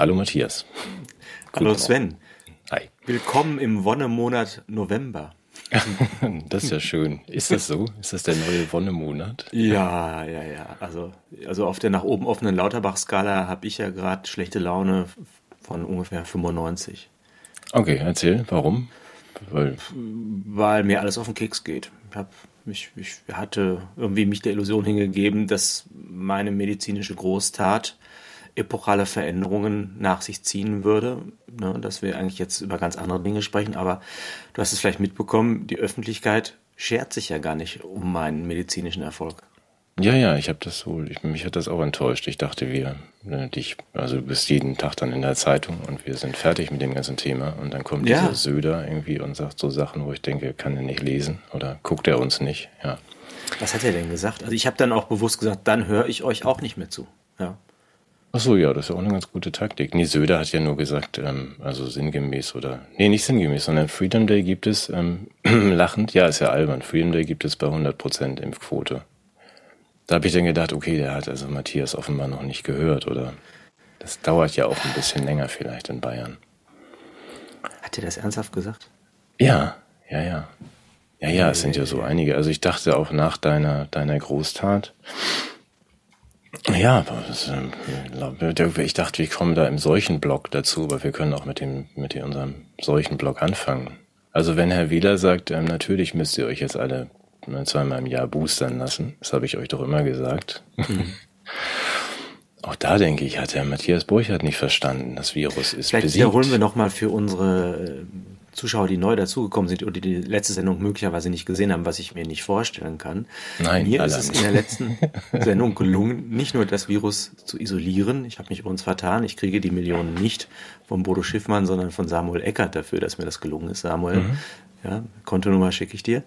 Hallo Matthias. Hallo Sven. Hi. Willkommen im Wonnemonat November. das ist ja schön. Ist das so? Ist das der neue Wonnemonat? Ja, ja, ja. Also, also auf der nach oben offenen Lauterbach-Skala habe ich ja gerade schlechte Laune von ungefähr 95. Okay, erzähl, warum? Weil, Weil mir alles auf den Keks geht. Ich, hab, ich, ich hatte irgendwie mich der Illusion hingegeben, dass meine medizinische Großtat epochale Veränderungen nach sich ziehen würde. Ne, dass wir eigentlich jetzt über ganz andere Dinge sprechen, aber du hast es vielleicht mitbekommen, die Öffentlichkeit schert sich ja gar nicht um meinen medizinischen Erfolg. Ja, ja, ich habe das so, ich, mich hat das auch enttäuscht. Ich dachte, wir, ne, dich, also du bist jeden Tag dann in der Zeitung und wir sind fertig mit dem ganzen Thema und dann kommt ja. dieser Söder irgendwie und sagt so Sachen, wo ich denke, kann er nicht lesen oder guckt er uns nicht, ja. Was hat er denn gesagt? Also ich habe dann auch bewusst gesagt, dann höre ich euch auch nicht mehr zu. Ja. Ach so, ja, das ist ja auch eine ganz gute Taktik. Nee, Söder hat ja nur gesagt, ähm, also sinngemäß oder, nee, nicht sinngemäß, sondern Freedom Day gibt es, ähm, lachend, ja, ist ja albern, Freedom Day gibt es bei 100% Impfquote. Da habe ich dann gedacht, okay, der hat also Matthias offenbar noch nicht gehört oder das dauert ja auch ein bisschen länger vielleicht in Bayern. Hat er das ernsthaft gesagt? Ja, ja, ja. Ja, ja, es sind ja so einige. Also ich dachte auch nach deiner, deiner Großtat, ja, das, äh, ich dachte, wir kommen da im Seuchenblock dazu, aber wir können auch mit dem mit unserem Seuchenblock anfangen. Also wenn Herr Wieler sagt, ähm, natürlich müsst ihr euch jetzt alle ne, zweimal im Jahr boostern lassen, das habe ich euch doch immer gesagt. Mhm. Auch da denke ich, hat Herr Matthias Burchardt nicht verstanden, das Virus ist Vielleicht besiegt. wiederholen wir nochmal für unsere Zuschauer, die neu dazugekommen sind oder die die letzte Sendung möglicherweise nicht gesehen haben, was ich mir nicht vorstellen kann. Nein, mir ist es in der letzten Sendung gelungen, nicht nur das Virus zu isolieren. Ich habe mich übrigens vertan. Ich kriege die Millionen nicht von Bodo Schiffmann, sondern von Samuel Eckert dafür, dass mir das gelungen ist. Samuel, mhm. ja, Kontonummer schicke ich dir.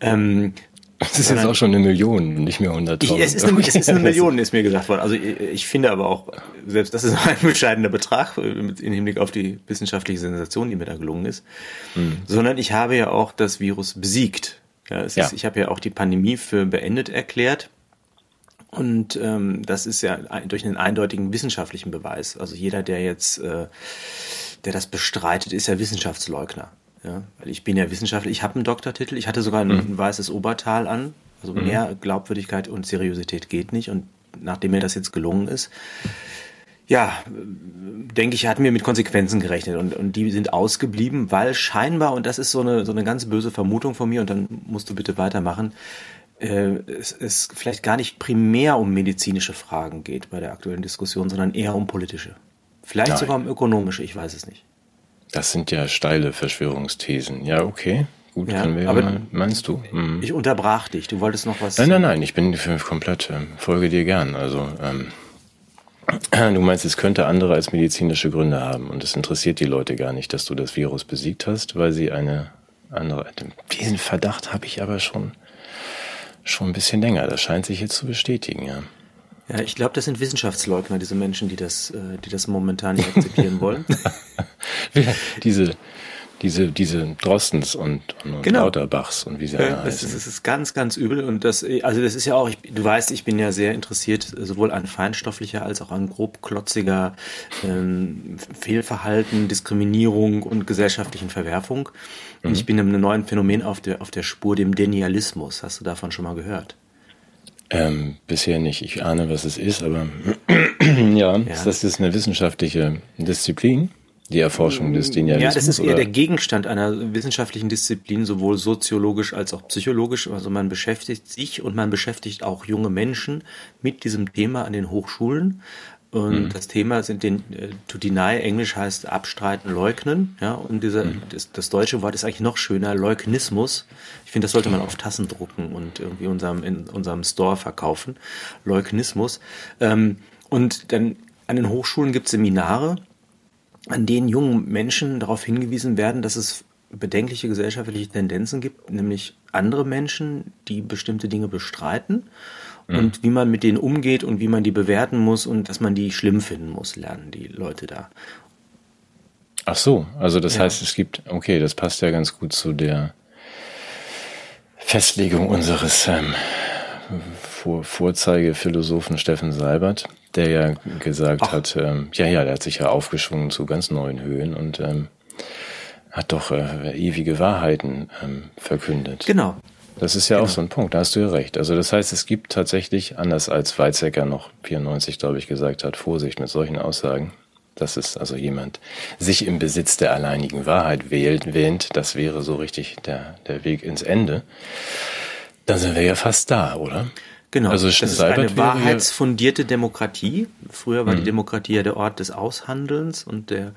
Ähm, das ist jetzt auch schon eine Million, nicht mehr 100.000. Es ist, eine, es ist eine Million, ist mir gesagt worden. Also ich, ich finde aber auch, selbst das ist ein bescheidener Betrag im Hinblick auf die wissenschaftliche Sensation, die mir da gelungen ist. Mhm. Sondern ich habe ja auch das Virus besiegt. Ja, es ja. Ist, ich habe ja auch die Pandemie für beendet erklärt. Und ähm, das ist ja durch einen eindeutigen wissenschaftlichen Beweis. Also jeder, der jetzt, äh, der das bestreitet, ist ja Wissenschaftsleugner. Ja, weil ich bin ja Wissenschaftler, ich habe einen Doktortitel, ich hatte sogar ein, mhm. weißes Obertal an. Also mhm. mehr Glaubwürdigkeit und Seriosität geht nicht. Und nachdem mir das jetzt gelungen ist, ja, denke ich, hatten wir mit Konsequenzen gerechnet und, und die sind ausgeblieben, weil scheinbar, und das ist so eine, so eine ganz böse Vermutung von mir, und dann musst du bitte weitermachen, äh, es, es vielleicht gar nicht primär um medizinische Fragen geht bei der aktuellen Diskussion, sondern eher um politische. Vielleicht Nein. sogar um ökonomische, ich weiß es nicht. Das sind ja steile Verschwörungsthesen. Ja, okay. Gut, ja, können wir aber mal, meinst du? Mhm. Ich unterbrach dich. Du wolltest noch was. Nein, nein, nein. Ich bin komplett, äh, folge dir gern. Also, ähm, du meinst, es könnte andere als medizinische Gründe haben und es interessiert die Leute gar nicht, dass du das Virus besiegt hast, weil sie eine andere. Diesen Verdacht habe ich aber schon, schon ein bisschen länger. Das scheint sich jetzt zu bestätigen, ja. Ja, ich glaube, das sind Wissenschaftsleugner, diese Menschen, die das, äh, die das momentan nicht akzeptieren wollen. diese, diese, diese Drostens und, und genau. Lauterbachs und wie sie alle heißen. Das ist ganz, ganz übel und das, also das ist ja auch, ich, du weißt, ich bin ja sehr interessiert sowohl an feinstofflicher als auch an grobklotziger ähm, Fehlverhalten, Diskriminierung und gesellschaftlichen Verwerfung. Und mhm. ich bin einem neuen Phänomen auf der, auf der Spur, dem Denialismus. Hast du davon schon mal gehört? Ähm, bisher nicht. Ich ahne, was es ist, aber ja, ja. das ist eine wissenschaftliche Disziplin, die Erforschung des Denialismus. Ja, das ist eher oder? der Gegenstand einer wissenschaftlichen Disziplin, sowohl soziologisch als auch psychologisch. Also man beschäftigt sich und man beschäftigt auch junge Menschen mit diesem Thema an den Hochschulen. Und mhm. das Thema sind den äh, to deny, Englisch heißt abstreiten, leugnen. Ja, und dieser, mhm. das, das, deutsche Wort ist eigentlich noch schöner, Leugnismus. Ich finde, das sollte man auf Tassen drucken und irgendwie unserem, in unserem Store verkaufen. Leugnismus. Ähm, und dann an den Hochschulen gibt es Seminare, an denen jungen Menschen darauf hingewiesen werden, dass es bedenkliche gesellschaftliche Tendenzen gibt, nämlich andere Menschen, die bestimmte Dinge bestreiten mhm. und wie man mit denen umgeht und wie man die bewerten muss und dass man die schlimm finden muss, lernen die Leute da. Ach so, also das ja. heißt, es gibt, okay, das passt ja ganz gut zu der Festlegung unseres ähm, Vor Vorzeigephilosophen Steffen Seibert, der ja gesagt Ach. hat, ähm, ja, ja, der hat sich ja aufgeschwungen zu ganz neuen Höhen und ähm, hat doch äh, ewige Wahrheiten ähm, verkündet. Genau. Das ist ja genau. auch so ein Punkt, da hast du ja recht. Also das heißt, es gibt tatsächlich, anders als Weizsäcker noch 94, glaube ich, gesagt hat, Vorsicht mit solchen Aussagen, dass es also jemand sich im Besitz der alleinigen Wahrheit wählt, wähnt, das wäre so richtig der, der Weg ins Ende. Dann sind wir ja fast da, oder? Genau, also das ist eine wahrheitsfundierte Demokratie. Früher war mhm. die Demokratie ja der Ort des Aushandelns und der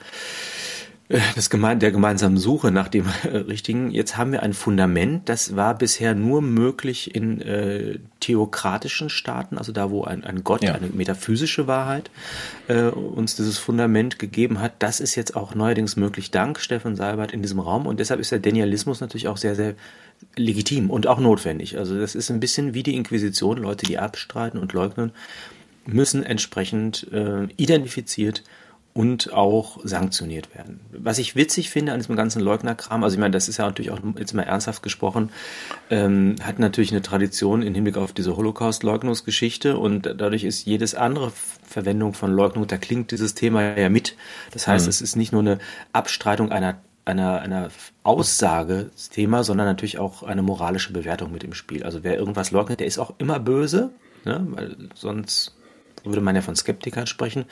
das Geme der gemeinsamen Suche nach dem äh, Richtigen. Jetzt haben wir ein Fundament, das war bisher nur möglich in äh, theokratischen Staaten, also da, wo ein, ein Gott, ja. eine metaphysische Wahrheit äh, uns dieses Fundament gegeben hat. Das ist jetzt auch neuerdings möglich, dank Stefan Seibert in diesem Raum. Und deshalb ist der Denialismus natürlich auch sehr, sehr legitim und auch notwendig. Also das ist ein bisschen wie die Inquisition. Leute, die abstreiten und leugnen, müssen entsprechend äh, identifiziert und auch sanktioniert werden. Was ich witzig finde an diesem ganzen Leugnerkram, also ich meine, das ist ja natürlich auch jetzt mal ernsthaft gesprochen, ähm, hat natürlich eine Tradition im Hinblick auf diese Holocaust-Leugnungsgeschichte und dadurch ist jedes andere Verwendung von Leugnung, da klingt dieses Thema ja mit. Das heißt, mhm. es ist nicht nur eine Abstreitung einer einer, einer Aussage-Thema, sondern natürlich auch eine moralische Bewertung mit im Spiel. Also wer irgendwas leugnet, der ist auch immer böse, ne? weil sonst würde man ja von Skeptikern sprechen.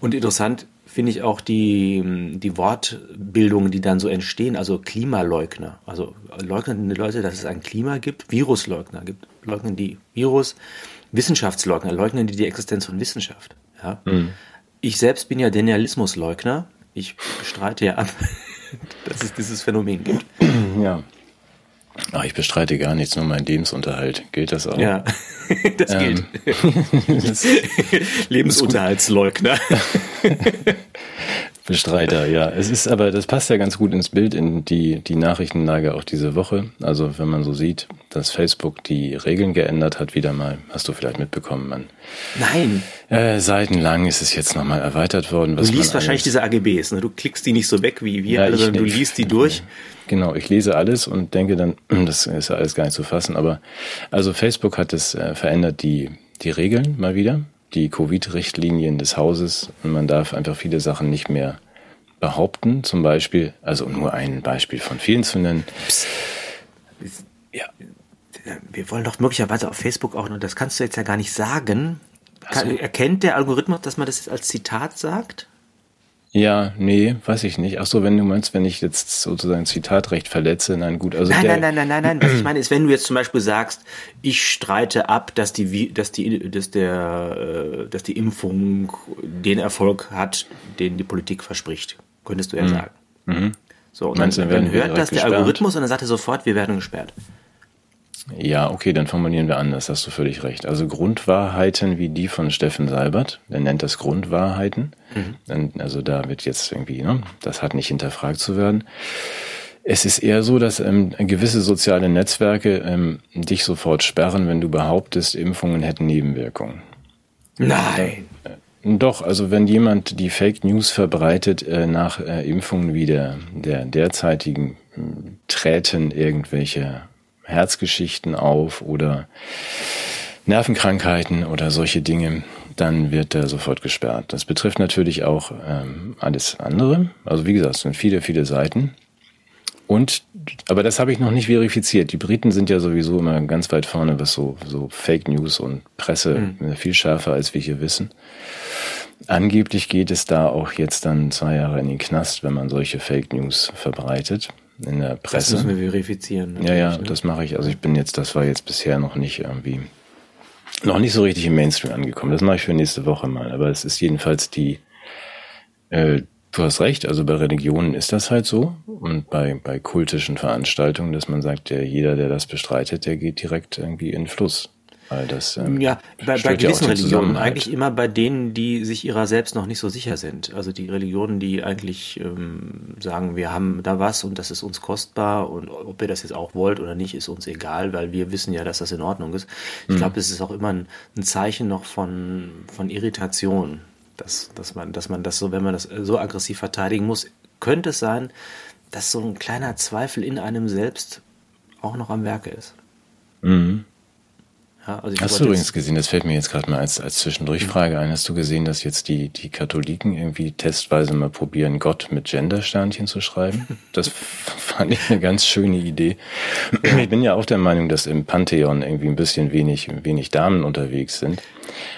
Und interessant finde ich auch die, die Wortbildungen, die dann so entstehen, also Klimaleugner, also leugnen die Leute, dass es ein Klima gibt, Virusleugner gibt, leugnen die Virus, Wissenschaftsleugner, leugnen die die Existenz von Wissenschaft. Ja? Mhm. Ich selbst bin ja Denialismusleugner. Ich bestreite ja an, dass es dieses Phänomen gibt. Ja. Ach, ich bestreite gar nichts, nur mein Lebensunterhalt. Gilt das auch? Ja, das ähm, gilt. Lebensunterhaltsleugner. Bestreiter, ja. Es ist aber, das passt ja ganz gut ins Bild in die, die Nachrichtenlage auch diese Woche. Also, wenn man so sieht, dass Facebook die Regeln geändert hat, wieder mal, hast du vielleicht mitbekommen, man. Nein. Äh, seitenlang ist es jetzt nochmal erweitert worden. du liest wahrscheinlich diese AGBs, ne? Du klickst die nicht so weg wie wir ja, alle, sondern du liest die durch. Genau, ich lese alles und denke dann, das ist ja alles gar nicht zu fassen. Aber also Facebook hat es äh, verändert, die, die Regeln mal wieder die Covid-Richtlinien des Hauses und man darf einfach viele Sachen nicht mehr behaupten. Zum Beispiel, also um nur ein Beispiel von vielen zu nennen. Psst. Ja. Wir wollen doch möglicherweise auf Facebook auch, und das kannst du jetzt ja gar nicht sagen. Kann, erkennt der Algorithmus, dass man das jetzt als Zitat sagt? Ja, nee, weiß ich nicht. Ach so, wenn du meinst, wenn ich jetzt sozusagen Zitatrecht verletze, nein, gut. Also nein, der, nein, nein, nein, nein, nein. Was ich meine ist, wenn du jetzt zum Beispiel sagst, ich streite ab, dass die, dass die, dass der, äh, dass die Impfung den Erfolg hat, den die Politik verspricht, könntest du ja mhm. sagen. Mhm. So, und dann, dann, dann hört das der Algorithmus und dann sagt er sofort, wir werden gesperrt. Ja, okay, dann formulieren wir anders, hast du völlig recht. Also Grundwahrheiten wie die von Steffen Seibert, der nennt das Grundwahrheiten. Mhm. Also da wird jetzt irgendwie, ne, das hat nicht hinterfragt zu werden. Es ist eher so, dass ähm, gewisse soziale Netzwerke ähm, dich sofort sperren, wenn du behauptest, Impfungen hätten Nebenwirkungen. Nein. Äh, doch, also wenn jemand die Fake News verbreitet äh, nach äh, Impfungen wie der, der derzeitigen, äh, treten irgendwelche Herzgeschichten auf oder Nervenkrankheiten oder solche Dinge, dann wird er sofort gesperrt. Das betrifft natürlich auch ähm, alles andere. Also wie gesagt, es sind viele, viele Seiten. Und, aber das habe ich noch nicht verifiziert. Die Briten sind ja sowieso immer ganz weit vorne, was so, so Fake News und Presse mhm. viel schärfer, als wir hier wissen. Angeblich geht es da auch jetzt dann zwei Jahre in den Knast, wenn man solche Fake News verbreitet in der Presse. Das müssen wir verifizieren. Ja, ja, ne? das mache ich. Also ich bin jetzt, das war jetzt bisher noch nicht irgendwie, noch nicht so richtig im Mainstream angekommen. Das mache ich für nächste Woche mal. Aber es ist jedenfalls die, äh, du hast recht, also bei Religionen ist das halt so und bei, bei kultischen Veranstaltungen, dass man sagt, der, jeder, der das bestreitet, der geht direkt irgendwie in den Fluss. Weil das, ähm, ja, bei, bei gewissen ja Religionen, eigentlich immer bei denen, die sich ihrer selbst noch nicht so sicher sind. Also die Religionen, die eigentlich ähm, sagen, wir haben da was und das ist uns kostbar und ob ihr das jetzt auch wollt oder nicht, ist uns egal, weil wir wissen ja, dass das in Ordnung ist. Ich mhm. glaube, das ist auch immer ein, ein, Zeichen noch von, von Irritation, dass, dass, man, dass man das so, wenn man das so aggressiv verteidigen muss, könnte es sein, dass so ein kleiner Zweifel in einem selbst auch noch am Werke ist. Mhm. Ja, also hast du übrigens gesehen, das fällt mir jetzt gerade mal als, als Zwischendurchfrage ein, hast du gesehen, dass jetzt die, die Katholiken irgendwie testweise mal probieren, Gott mit Gendersternchen zu schreiben? Das fand ich eine ganz schöne Idee. Ich bin ja auch der Meinung, dass im Pantheon irgendwie ein bisschen wenig, wenig Damen unterwegs sind.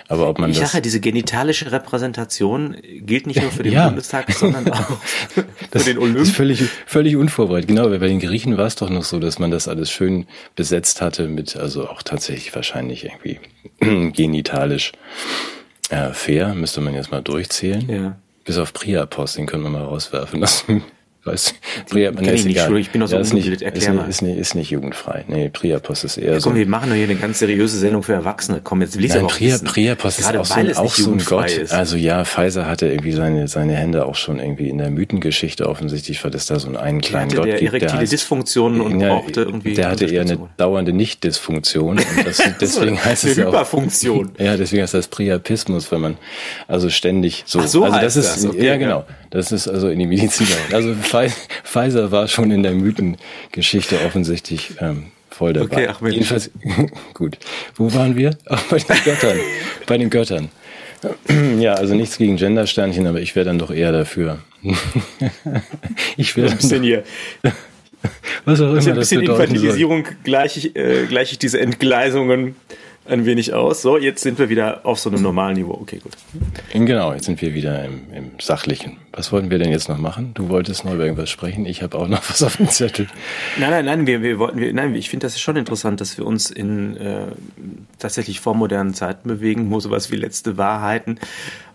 Aber ob man ich das. sage, diese genitalische Repräsentation gilt nicht nur für den ja. Bundestag, sondern auch für den Olymp. Das ist völlig, völlig unvorbereitet. Genau, bei den Griechen war es doch noch so, dass man das alles schön besetzt hatte mit, also auch tatsächlich wahrscheinlich irgendwie genitalisch äh, fair, müsste man jetzt mal durchzählen. Ja. Bis auf Priapos, den können wir mal rauswerfen. Das Weiß, Priapos ist nicht, egal. Ich bin auch so ja, ist nicht, Erklär ist, mal. Ist, nicht, ist nicht jugendfrei. Nee, Priapos ist eher ja, komm, so. wir machen doch hier eine ganz seriöse Sendung für Erwachsene. Komm, jetzt lies Nein, Priya, Priapos ist auch, so, auch so ein Gott. Ist. Also ja, Pfizer hatte irgendwie seine, seine Hände auch schon irgendwie in der Mythengeschichte offensichtlich, weil es da so einen, einen kleinen der Gott der gibt. Der heißt, Dysfunktionen und ja, brauchte irgendwie. Der hatte eher eine dauernde Nicht-Dysfunktion. Und das, deswegen heißt eine es ja auch, Hyperfunktion. Ja, deswegen heißt das Priapismus, wenn man also ständig so. Ach so also das ist. Okay, ja genau. Das ist also in die Medizin. Also Pfizer war schon in der Mythengeschichte offensichtlich ähm, voll dabei. Okay, Mensch. Jedenfalls, gut. Wo waren wir? Ach, bei den Göttern. bei den Göttern. Ja, also nichts gegen Gendersternchen, aber ich wäre dann doch eher dafür. ich wäre ein bisschen hier. Was auch immer ein bisschen Infantilisierung gleiche ich, äh, gleich ich diese Entgleisungen ein wenig aus. So, jetzt sind wir wieder auf so einem normalen Niveau. Okay, gut. Genau, jetzt sind wir wieder im, im Sachlichen. Was wollten wir denn jetzt noch machen? Du wolltest noch über irgendwas sprechen. Ich habe auch noch was auf dem Zettel. Nein, nein, nein, wir, wir wollten, wir, nein, ich finde das ist schon interessant, dass wir uns in äh, tatsächlich vormodernen Zeiten bewegen, wo sowas wie letzte Wahrheiten,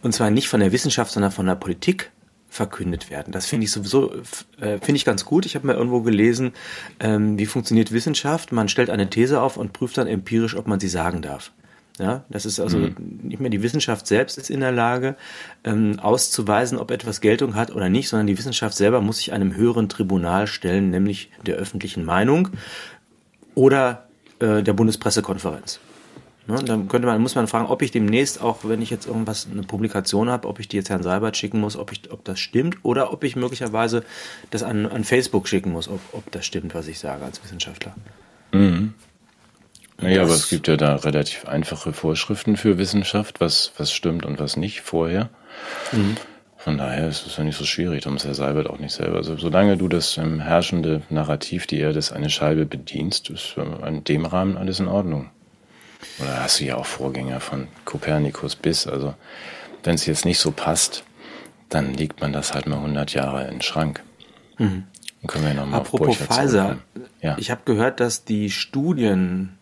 und zwar nicht von der Wissenschaft, sondern von der Politik verkündet werden. Das finde ich sowieso, äh, finde ich ganz gut. Ich habe mal irgendwo gelesen, ähm, wie funktioniert Wissenschaft. Man stellt eine These auf und prüft dann empirisch, ob man sie sagen darf. Ja, das ist also mhm. nicht mehr die Wissenschaft selbst ist in der Lage, ähm, auszuweisen, ob etwas Geltung hat oder nicht, sondern die Wissenschaft selber muss sich einem höheren Tribunal stellen, nämlich der öffentlichen Meinung oder äh, der Bundespressekonferenz. Ne, dann könnte man, muss man fragen, ob ich demnächst, auch wenn ich jetzt irgendwas, eine Publikation habe, ob ich die jetzt Herrn Seibert schicken muss, ob, ich, ob das stimmt oder ob ich möglicherweise das an, an Facebook schicken muss, ob, ob das stimmt, was ich sage als Wissenschaftler. Mhm. Naja, aber es gibt ja da relativ einfache Vorschriften für Wissenschaft, was, was stimmt und was nicht vorher. Mhm. Von daher ist es ja nicht so schwierig, darum ist Herr Seibert auch nicht selber. Also solange du das ähm, herrschende Narrativ, die Erde ist eine Scheibe bedienst, ist äh, in dem Rahmen alles in Ordnung. Oder hast du ja auch Vorgänger von Kopernikus bis. Also wenn es jetzt nicht so passt, dann legt man das halt mal 100 Jahre in den Schrank. Mhm. Dann können wir ja nochmal Apropos Pfizer, ja. ich habe gehört, dass die Studienlage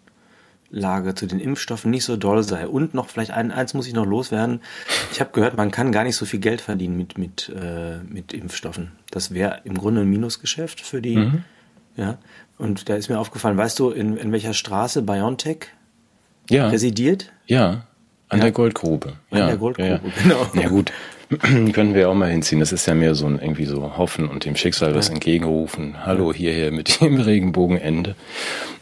zu den Impfstoffen nicht so doll sei. Und noch vielleicht ein, eins muss ich noch loswerden. Ich habe gehört, man kann gar nicht so viel Geld verdienen mit, mit, äh, mit Impfstoffen. Das wäre im Grunde ein Minusgeschäft für die. Mhm. Ja. Und da ist mir aufgefallen, weißt du, in, in welcher Straße BioNTech ja. residiert? Ja, an ja. der Goldgrube. An ja. der Goldgrube, ja, genau. Ja gut, können wir auch mal hinziehen. Das ist ja mehr so ein irgendwie so Hoffen und dem Schicksal was entgegenrufen. Hallo hierher mit dem Regenbogenende.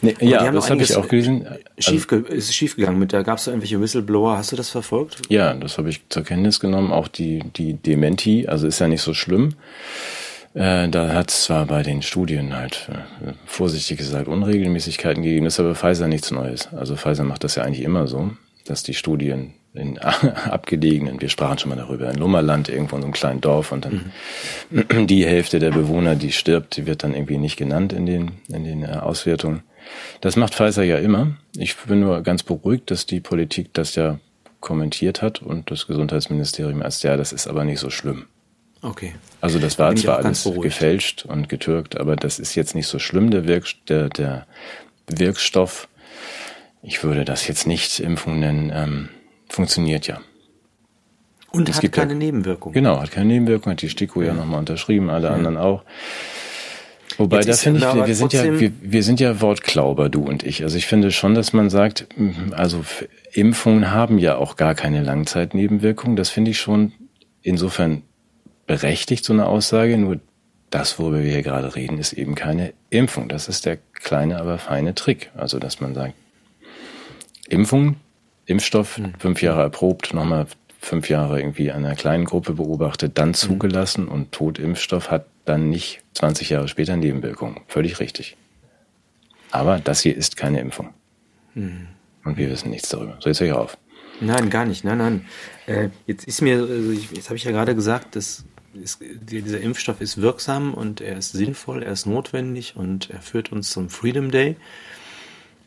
Nee, ja, das habe ich auch gelesen. Schief, also, ist schief gegangen mit da gab es irgendwelche Whistleblower. Hast du das verfolgt? Ja, das habe ich zur Kenntnis genommen. Auch die die Dementi, also ist ja nicht so schlimm. Äh, da hat es zwar bei den Studien halt äh, vorsichtig gesagt Unregelmäßigkeiten gegeben, das ist aber Pfizer nichts Neues. Also Pfizer macht das ja eigentlich immer so, dass die Studien in abgelegenen, wir sprachen schon mal darüber, in Lummerland, irgendwo in so einem kleinen Dorf und dann mhm. die Hälfte der Bewohner, die stirbt, die wird dann irgendwie nicht genannt in den, in den äh, Auswertungen. Das macht Pfizer ja immer. Ich bin nur ganz beruhigt, dass die Politik das ja kommentiert hat und das Gesundheitsministerium als ja, das ist aber nicht so schlimm. Okay. Also das war zwar alles gefälscht und getürkt, aber das ist jetzt nicht so schlimm, der, Wirk der, der Wirkstoff. Ich würde das jetzt nicht Impfung nennen. Ähm, funktioniert ja. Und es hat gibt keine ja, Nebenwirkungen. Genau, hat keine Nebenwirkungen, hat die STIKO ja, ja nochmal unterschrieben, alle ja. anderen auch. Wobei, da finde ich, wir, wir sind ja, wir, wir sind ja Wortklauber, du und ich. Also ich finde schon, dass man sagt, also Impfungen haben ja auch gar keine Langzeitnebenwirkungen. Das finde ich schon insofern berechtigt, so eine Aussage. Nur das, worüber wir hier gerade reden, ist eben keine Impfung. Das ist der kleine, aber feine Trick. Also, dass man sagt, Impfung, Impfstoff, mhm. fünf Jahre erprobt, nochmal fünf Jahre irgendwie einer kleinen Gruppe beobachtet, dann mhm. zugelassen mhm. und Totimpfstoff hat dann nicht 20 Jahre später Nebenwirkungen. Völlig richtig. Aber das hier ist keine Impfung. Mhm. Und wir wissen nichts darüber. So, jetzt höre ich auf. Nein, gar nicht. Nein, nein. Äh, jetzt ist mir, also ich, jetzt habe ich ja gerade gesagt, dass ist, dieser Impfstoff ist wirksam und er ist sinnvoll, er ist notwendig und er führt uns zum Freedom Day.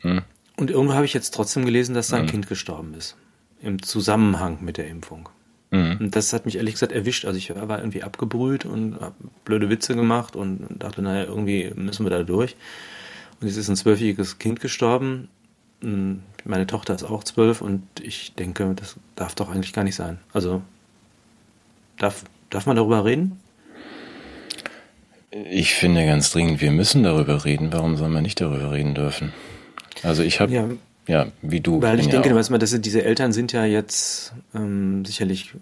Hm. Und irgendwo habe ich jetzt trotzdem gelesen, dass sein hm. Kind gestorben ist. Im Zusammenhang mit der Impfung. Hm. Und das hat mich ehrlich gesagt erwischt. Also ich war irgendwie abgebrüht und habe blöde Witze gemacht und dachte, naja, irgendwie müssen wir da durch. Und jetzt ist ein zwölfjähriges Kind gestorben. Hm, meine Tochter ist auch zwölf und ich denke, das darf doch eigentlich gar nicht sein. Also darf, darf man darüber reden? Ich finde ganz dringend, wir müssen darüber reden. Warum soll man nicht darüber reden dürfen? Also ich habe, ja, ja, wie du. Weil ich denke, ja was man, das diese Eltern sind ja jetzt ähm, sicherlich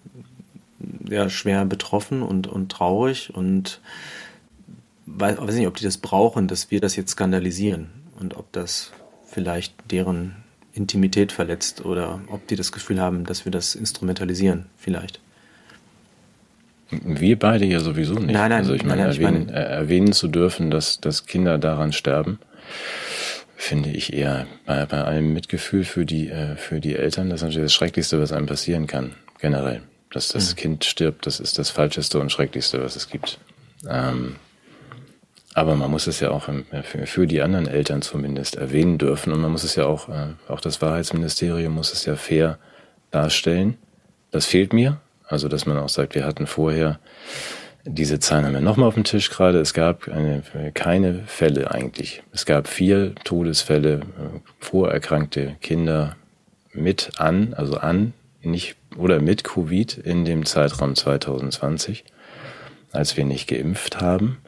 ja, schwer betroffen und, und traurig und weiß, weiß nicht, ob die das brauchen, dass wir das jetzt skandalisieren und ob das vielleicht deren Intimität verletzt oder ob die das Gefühl haben, dass wir das instrumentalisieren, vielleicht. Wir beide ja sowieso nicht. Nein, nein, also ich meine, nein, erwähnen, meine... erwähnen zu dürfen, dass, dass Kinder daran sterben, finde ich eher bei, bei allem Mitgefühl für die, äh, für die Eltern, das ist natürlich das Schrecklichste, was einem passieren kann, generell. Dass das mhm. Kind stirbt, das ist das Falscheste und Schrecklichste, was es gibt. Ähm, aber man muss es ja auch für, für, die anderen Eltern zumindest erwähnen dürfen und man muss es ja auch, äh, auch das Wahrheitsministerium muss es ja fair darstellen. Das fehlt mir. Also, dass man auch sagt, wir hatten vorher diese Zahlen haben wir nochmal auf dem Tisch gerade. Es gab eine, keine Fälle eigentlich. Es gab vier Todesfälle, äh, vorerkrankte Kinder mit an, also an, nicht oder mit Covid in dem Zeitraum 2020, als wir nicht geimpft haben.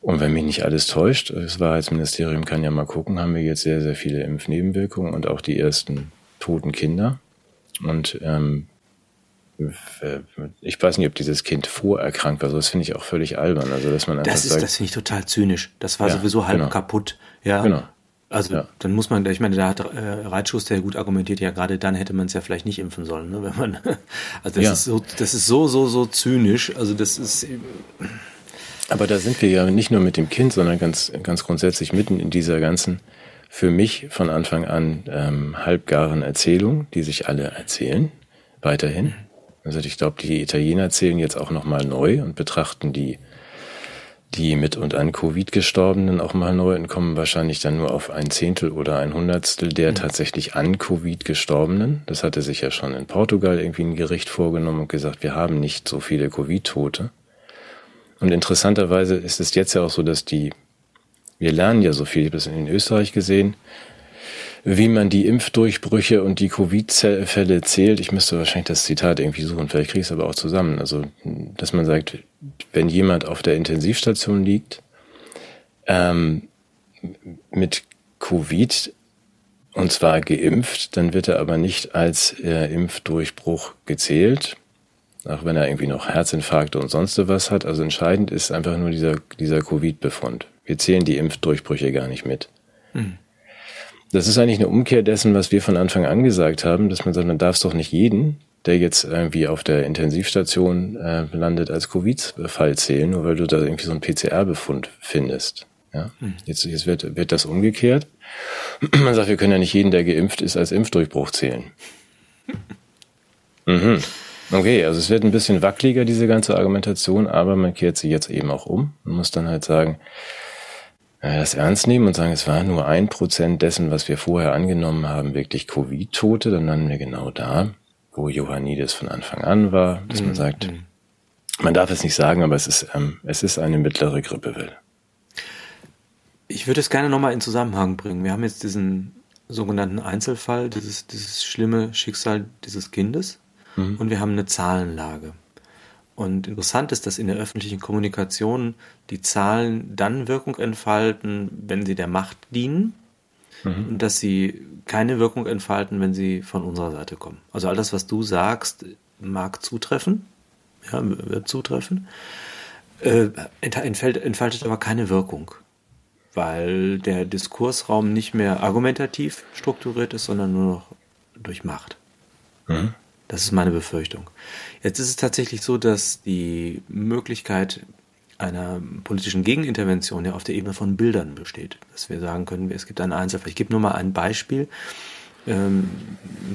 Und wenn mich nicht alles täuscht, das Wahrheitsministerium kann ja mal gucken, haben wir jetzt sehr, sehr viele Impfnebenwirkungen und auch die ersten toten Kinder. Und ähm, ich weiß nicht, ob dieses Kind vorerkrankt war. So, das finde ich auch völlig albern. Also, dass man einfach das ist, sagt, das finde ich total zynisch. Das war ja, sowieso halb genau. kaputt. Ja. Genau. Also ja. dann muss man, ich meine, da hat äh, Reitschuster gut argumentiert, ja gerade dann hätte man es ja vielleicht nicht impfen sollen, ne? wenn man, also das ja. ist so, das ist so, so, so zynisch. Also das ist. Aber da sind wir ja nicht nur mit dem Kind, sondern ganz, ganz grundsätzlich mitten in dieser ganzen, für mich von Anfang an ähm, halbgaren Erzählung, die sich alle erzählen, weiterhin. Also ich glaube, die Italiener zählen jetzt auch nochmal neu und betrachten die, die mit und an Covid gestorbenen auch mal neu und kommen wahrscheinlich dann nur auf ein Zehntel oder ein Hundertstel der mhm. tatsächlich an Covid gestorbenen. Das hatte sich ja schon in Portugal irgendwie ein Gericht vorgenommen und gesagt, wir haben nicht so viele Covid-Tote. Und interessanterweise ist es jetzt ja auch so, dass die, wir lernen ja so viel, ich habe das in Österreich gesehen, wie man die Impfdurchbrüche und die Covid-Fälle zählt. Ich müsste wahrscheinlich das Zitat irgendwie suchen, vielleicht kriege ich es aber auch zusammen. Also, dass man sagt, wenn jemand auf der Intensivstation liegt, ähm, mit Covid und zwar geimpft, dann wird er aber nicht als äh, Impfdurchbruch gezählt, auch wenn er irgendwie noch Herzinfarkte und sonst was hat. Also entscheidend ist einfach nur dieser, dieser Covid-Befund. Wir zählen die Impfdurchbrüche gar nicht mit. Mhm. Das ist eigentlich eine Umkehr dessen, was wir von Anfang an gesagt haben, dass man sagt, man darf es doch nicht jeden, der jetzt irgendwie auf der Intensivstation äh, landet, als Covid-Fall zählen, nur weil du da irgendwie so einen PCR-Befund findest. Ja? Hm. Jetzt, jetzt wird, wird das umgekehrt. Man sagt, wir können ja nicht jeden, der geimpft ist, als Impfdurchbruch zählen. Mhm. Okay, also es wird ein bisschen wackeliger, diese ganze Argumentation, aber man kehrt sie jetzt eben auch um und muss dann halt sagen, das ernst nehmen und sagen, es war nur ein Prozent dessen, was wir vorher angenommen haben, wirklich Covid-Tote, dann landen wir genau da, wo Johannides von Anfang an war, dass man mhm. sagt, mhm. man darf es nicht sagen, aber es ist, ähm, es ist eine mittlere Grippewelle. Ich würde es gerne nochmal in Zusammenhang bringen. Wir haben jetzt diesen sogenannten Einzelfall, dieses, dieses schlimme Schicksal dieses Kindes mhm. und wir haben eine Zahlenlage. Und interessant ist, dass in der öffentlichen Kommunikation die Zahlen dann Wirkung entfalten, wenn sie der Macht dienen mhm. und dass sie keine Wirkung entfalten, wenn sie von unserer Seite kommen. Also all das, was du sagst, mag zutreffen, ja, wird zutreffen, äh, entfällt, entfaltet aber keine Wirkung, weil der Diskursraum nicht mehr argumentativ strukturiert ist, sondern nur noch durch Macht. Mhm. Das ist meine Befürchtung. Jetzt ist es tatsächlich so, dass die Möglichkeit einer politischen Gegenintervention ja auf der Ebene von Bildern besteht. Dass wir sagen können, es gibt einen Einzelfall. Ich gebe nur mal ein Beispiel. Ähm,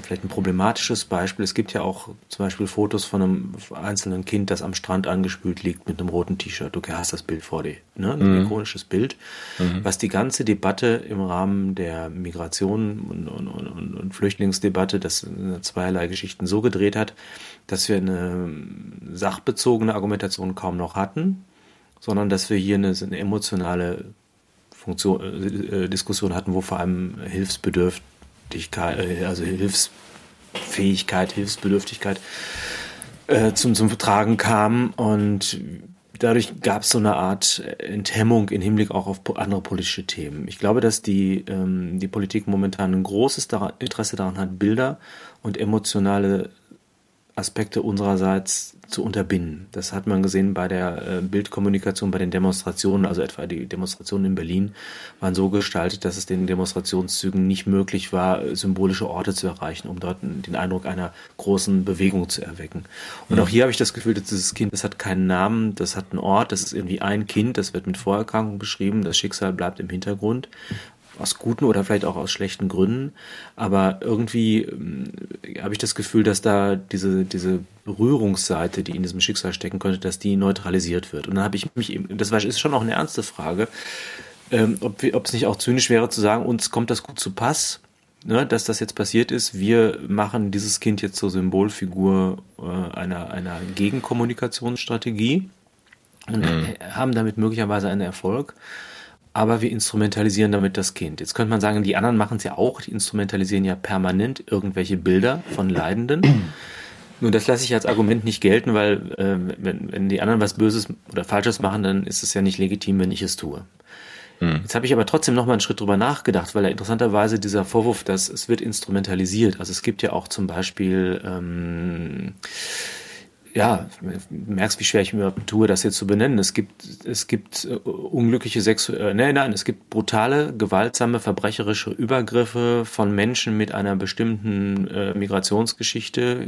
vielleicht ein problematisches Beispiel. Es gibt ja auch zum Beispiel Fotos von einem einzelnen Kind, das am Strand angespült liegt mit einem roten T-Shirt. Du hast das Bild vor dir, ne? ein mhm. ikonisches Bild, mhm. was die ganze Debatte im Rahmen der Migration und, und, und, und Flüchtlingsdebatte, das zweierlei Geschichten so gedreht hat, dass wir eine sachbezogene Argumentation kaum noch hatten, sondern dass wir hier eine, eine emotionale Funktion, äh, Diskussion hatten, wo vor allem Hilfsbedürftige Hilfsbedürftigkeit, äh, also Hilfsfähigkeit, Hilfsbedürftigkeit äh, zum, zum Tragen kam und dadurch gab es so eine Art Enthemmung im Hinblick auch auf andere politische Themen. Ich glaube, dass die, ähm, die Politik momentan ein großes Interesse daran hat, Bilder und emotionale Aspekte unsererseits zu unterbinden. Das hat man gesehen bei der äh, Bildkommunikation, bei den Demonstrationen, also etwa die Demonstrationen in Berlin waren so gestaltet, dass es den Demonstrationszügen nicht möglich war, symbolische Orte zu erreichen, um dort den Eindruck einer großen Bewegung zu erwecken. Und auch hier habe ich das Gefühl, dass dieses Kind, das hat keinen Namen, das hat einen Ort, das ist irgendwie ein Kind, das wird mit Vorerkrankung beschrieben, das Schicksal bleibt im Hintergrund aus guten oder vielleicht auch aus schlechten Gründen. Aber irgendwie äh, habe ich das Gefühl, dass da diese, diese Berührungsseite, die in diesem Schicksal stecken könnte, dass die neutralisiert wird. Und dann habe ich mich eben, das ist schon auch eine ernste Frage, ähm, ob, es nicht auch zynisch wäre zu sagen, uns kommt das gut zu Pass, ne, dass das jetzt passiert ist. Wir machen dieses Kind jetzt zur Symbolfigur äh, einer, einer Gegenkommunikationsstrategie und mhm. haben damit möglicherweise einen Erfolg aber wir instrumentalisieren damit das Kind. Jetzt könnte man sagen, die anderen machen es ja auch, die instrumentalisieren ja permanent irgendwelche Bilder von Leidenden. Nun, das lasse ich als Argument nicht gelten, weil äh, wenn, wenn die anderen was Böses oder Falsches machen, dann ist es ja nicht legitim, wenn ich es tue. Hm. Jetzt habe ich aber trotzdem noch mal einen Schritt drüber nachgedacht, weil ja interessanterweise dieser Vorwurf, dass es wird instrumentalisiert. Also es gibt ja auch zum Beispiel ähm, ja, du merkst, wie schwer ich mir tue, das jetzt zu benennen. Es gibt, es gibt uh, unglückliche sexuelle, äh, nein, nein, es gibt brutale, gewaltsame, verbrecherische Übergriffe von Menschen mit einer bestimmten äh, Migrationsgeschichte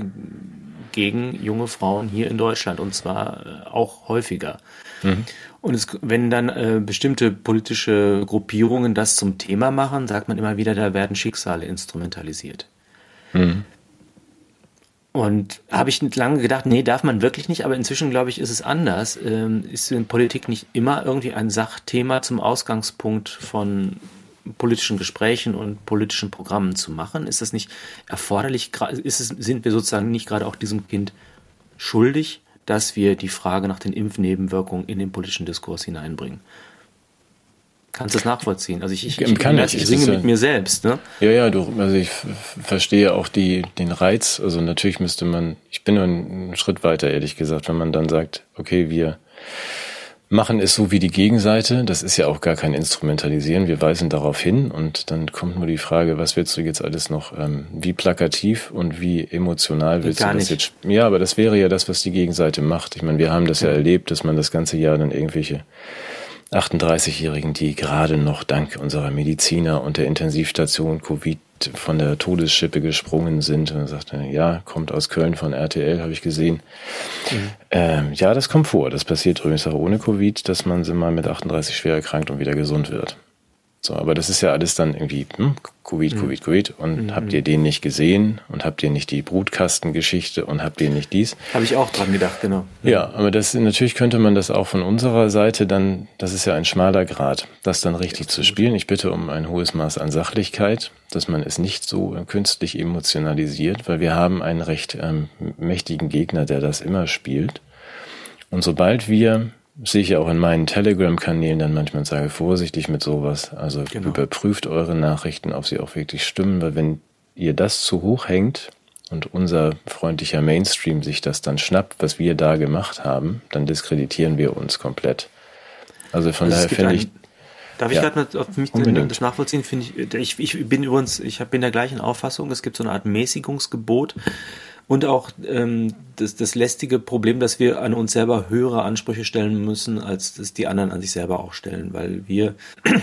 gegen junge Frauen hier in Deutschland und zwar äh, auch häufiger. Mhm. Und es, wenn dann äh, bestimmte politische Gruppierungen das zum Thema machen, sagt man immer wieder, da werden Schicksale instrumentalisiert. Mhm. Und habe ich lange gedacht, nee, darf man wirklich nicht, aber inzwischen glaube ich, ist es anders. Ähm, ist in Politik nicht immer irgendwie ein Sachthema zum Ausgangspunkt von politischen Gesprächen und politischen Programmen zu machen? Ist das nicht erforderlich? Ist es, sind wir sozusagen nicht gerade auch diesem Kind schuldig, dass wir die Frage nach den Impfnebenwirkungen in den politischen Diskurs hineinbringen? Kannst du das nachvollziehen? Also ich, ich, ich, kann ich, ich singe mit mir selbst, ne? Ja, ja, du, also ich verstehe auch die, den Reiz. Also natürlich müsste man, ich bin nur einen Schritt weiter, ehrlich gesagt, wenn man dann sagt, okay, wir machen es so wie die Gegenseite, das ist ja auch gar kein Instrumentalisieren, wir weisen darauf hin und dann kommt nur die Frage, was willst du jetzt alles noch, ähm, wie plakativ und wie emotional willst gar du das nicht. jetzt? Ja, aber das wäre ja das, was die Gegenseite macht. Ich meine, wir haben das ja, ja erlebt, dass man das ganze Jahr dann irgendwelche 38-Jährigen, die gerade noch dank unserer Mediziner und der Intensivstation Covid von der Todesschippe gesprungen sind und sagte, ja, kommt aus Köln von RTL, habe ich gesehen. Mhm. Ähm, ja, das kommt vor. Das passiert übrigens auch ohne Covid, dass man mal mit 38 schwer erkrankt und wieder gesund wird. So, aber das ist ja alles dann irgendwie hm, Covid, mhm. Covid, Covid. Und mhm. habt ihr den nicht gesehen und habt ihr nicht die Brutkastengeschichte und habt ihr nicht dies? Habe ich auch dran gedacht, genau. Ja. ja, aber das natürlich könnte man das auch von unserer Seite dann, das ist ja ein schmaler Grad, das dann richtig ja, zu spielen. Ich bitte um ein hohes Maß an Sachlichkeit, dass man es nicht so künstlich emotionalisiert, weil wir haben einen recht ähm, mächtigen Gegner, der das immer spielt. Und sobald wir sehe ich ja auch in meinen Telegram-Kanälen dann manchmal sage, vorsichtig mit sowas. Also genau. überprüft eure Nachrichten, ob sie auch wirklich stimmen, weil wenn ihr das zu hoch hängt und unser freundlicher Mainstream sich das dann schnappt, was wir da gemacht haben, dann diskreditieren wir uns komplett. Also von also daher finde ich. Darf ich ja, gerade mal auf mich das nachvollziehen? Finde ich, ich, ich bin übrigens, ich bin der gleichen Auffassung. Es gibt so eine Art Mäßigungsgebot und auch ähm, das, das lästige Problem, dass wir an uns selber höhere Ansprüche stellen müssen, als das die anderen an sich selber auch stellen, weil wir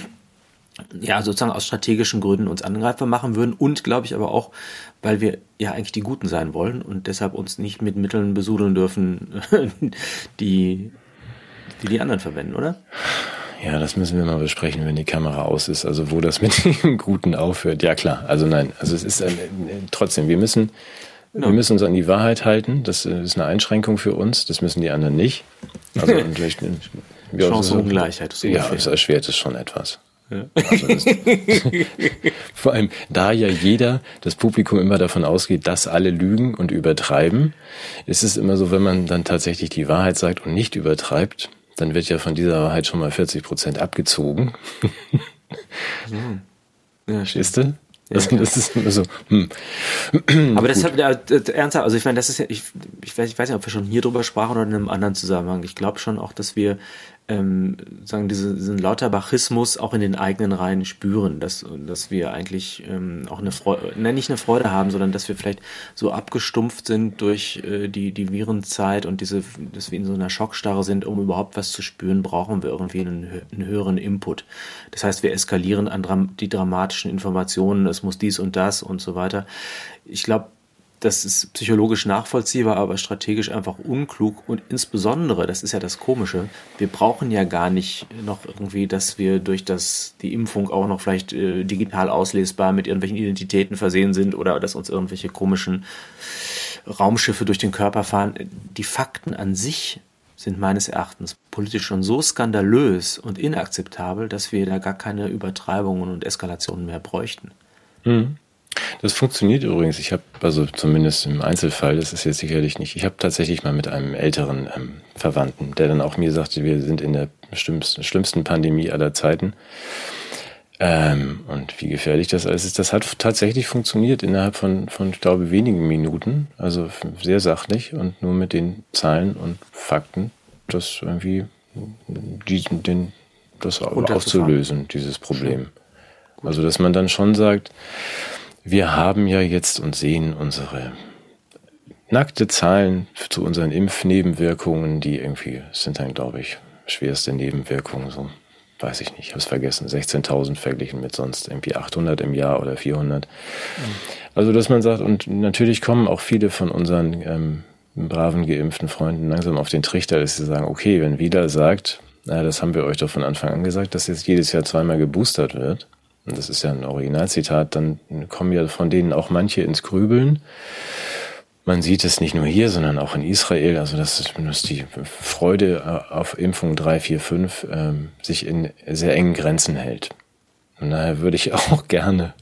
ja sozusagen aus strategischen Gründen uns angreifbar machen würden und glaube ich aber auch, weil wir ja eigentlich die Guten sein wollen und deshalb uns nicht mit Mitteln besudeln dürfen, die die, die anderen verwenden, oder? Ja, das müssen wir mal besprechen, wenn die Kamera aus ist. Also wo das mit dem Guten aufhört. Ja klar. Also nein. Also es ist äh, trotzdem. Wir müssen, ja. wir müssen uns an die Wahrheit halten. Das äh, ist eine Einschränkung für uns. Das müssen die anderen nicht. Also Chancenungleichheit. So ja, es erschwert es schon etwas. Ja. Also das, vor allem, da ja jeder, das Publikum immer davon ausgeht, dass alle lügen und übertreiben, ist es immer so, wenn man dann tatsächlich die Wahrheit sagt und nicht übertreibt, dann wird ja von dieser Wahrheit schon mal 40 Prozent abgezogen. Ja, Verstehst du? Das, das, ist immer so. Hm. Aber das hat ja, ernsthaft, also ich meine, das ist ja, ich, ich, weiß, ich weiß nicht, ob wir schon hier drüber sprachen oder in einem anderen Zusammenhang. Ich glaube schon auch, dass wir ähm, sagen, diese, diesen Lauterbachismus auch in den eigenen Reihen spüren, dass, dass wir eigentlich ähm, auch eine Freude, ne, nicht eine Freude haben, sondern dass wir vielleicht so abgestumpft sind durch äh, die, die Virenzeit und diese, dass wir in so einer Schockstarre sind, um überhaupt was zu spüren, brauchen wir irgendwie einen, einen höheren Input. Das heißt, wir eskalieren an dram die dramatischen Informationen, es muss dies und das und so weiter. Ich glaube, das ist psychologisch nachvollziehbar, aber strategisch einfach unklug und insbesondere, das ist ja das Komische, wir brauchen ja gar nicht noch irgendwie, dass wir durch das, die Impfung auch noch vielleicht äh, digital auslesbar mit irgendwelchen Identitäten versehen sind oder dass uns irgendwelche komischen Raumschiffe durch den Körper fahren. Die Fakten an sich sind meines Erachtens politisch schon so skandalös und inakzeptabel, dass wir da gar keine Übertreibungen und Eskalationen mehr bräuchten. Mhm. Das funktioniert übrigens. Ich habe, also zumindest im Einzelfall, das ist jetzt sicherlich nicht. Ich habe tatsächlich mal mit einem älteren ähm, Verwandten, der dann auch mir sagte, wir sind in der schlimmsten, schlimmsten Pandemie aller Zeiten. Ähm, und wie gefährlich das alles ist, das hat tatsächlich funktioniert innerhalb von, von, ich glaube, wenigen Minuten. Also sehr sachlich und nur mit den Zahlen und Fakten, das irgendwie diesen, den, das aufzulösen, dieses Problem. Also, dass man dann schon sagt, wir haben ja jetzt und sehen unsere nackte Zahlen zu unseren Impfnebenwirkungen, die irgendwie sind dann, glaube ich, schwerste Nebenwirkungen, so weiß ich nicht, ich habe es vergessen, 16.000 verglichen mit sonst irgendwie 800 im Jahr oder 400. Mhm. Also, dass man sagt, und natürlich kommen auch viele von unseren ähm, braven geimpften Freunden langsam auf den Trichter, dass sie sagen, okay, wenn wieder sagt, na, das haben wir euch doch von Anfang an gesagt, dass jetzt jedes Jahr zweimal geboostert wird, das ist ja ein Originalzitat, dann kommen ja von denen auch manche ins Grübeln. Man sieht es nicht nur hier, sondern auch in Israel, also dass, dass die Freude auf Impfung 3, 4, 5 ähm, sich in sehr engen Grenzen hält. Und daher würde ich auch gerne,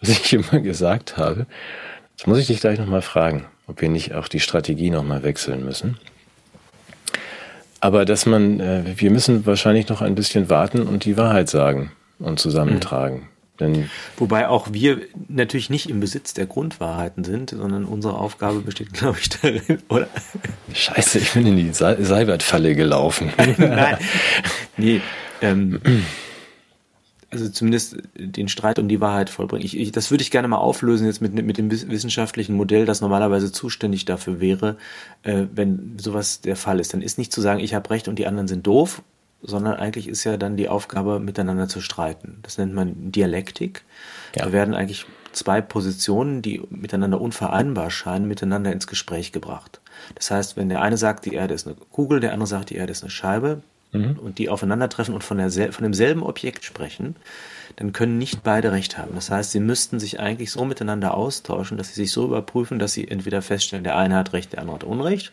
was ich immer gesagt habe, das muss ich dich gleich nochmal fragen, ob wir nicht auch die Strategie nochmal wechseln müssen. Aber dass man, äh, wir müssen wahrscheinlich noch ein bisschen warten und die Wahrheit sagen und zusammentragen. Mhm. Denn Wobei auch wir natürlich nicht im Besitz der Grundwahrheiten sind, sondern unsere Aufgabe besteht, glaube ich, darin, oder? Scheiße, ich bin in die Seibert-Falle gelaufen. Nein, nee, ähm, also zumindest den Streit um die Wahrheit vollbringen. Ich, ich, das würde ich gerne mal auflösen jetzt mit, mit dem wissenschaftlichen Modell, das normalerweise zuständig dafür wäre, äh, wenn sowas der Fall ist. Dann ist nicht zu sagen, ich habe recht und die anderen sind doof sondern eigentlich ist ja dann die Aufgabe, miteinander zu streiten. Das nennt man Dialektik. Ja. Da werden eigentlich zwei Positionen, die miteinander unvereinbar scheinen, miteinander ins Gespräch gebracht. Das heißt, wenn der eine sagt, die Erde ist eine Kugel, der andere sagt, die Erde ist eine Scheibe, mhm. und die aufeinandertreffen und von, der, von demselben Objekt sprechen, dann können nicht beide recht haben. Das heißt, sie müssten sich eigentlich so miteinander austauschen, dass sie sich so überprüfen, dass sie entweder feststellen, der eine hat recht, der andere hat Unrecht,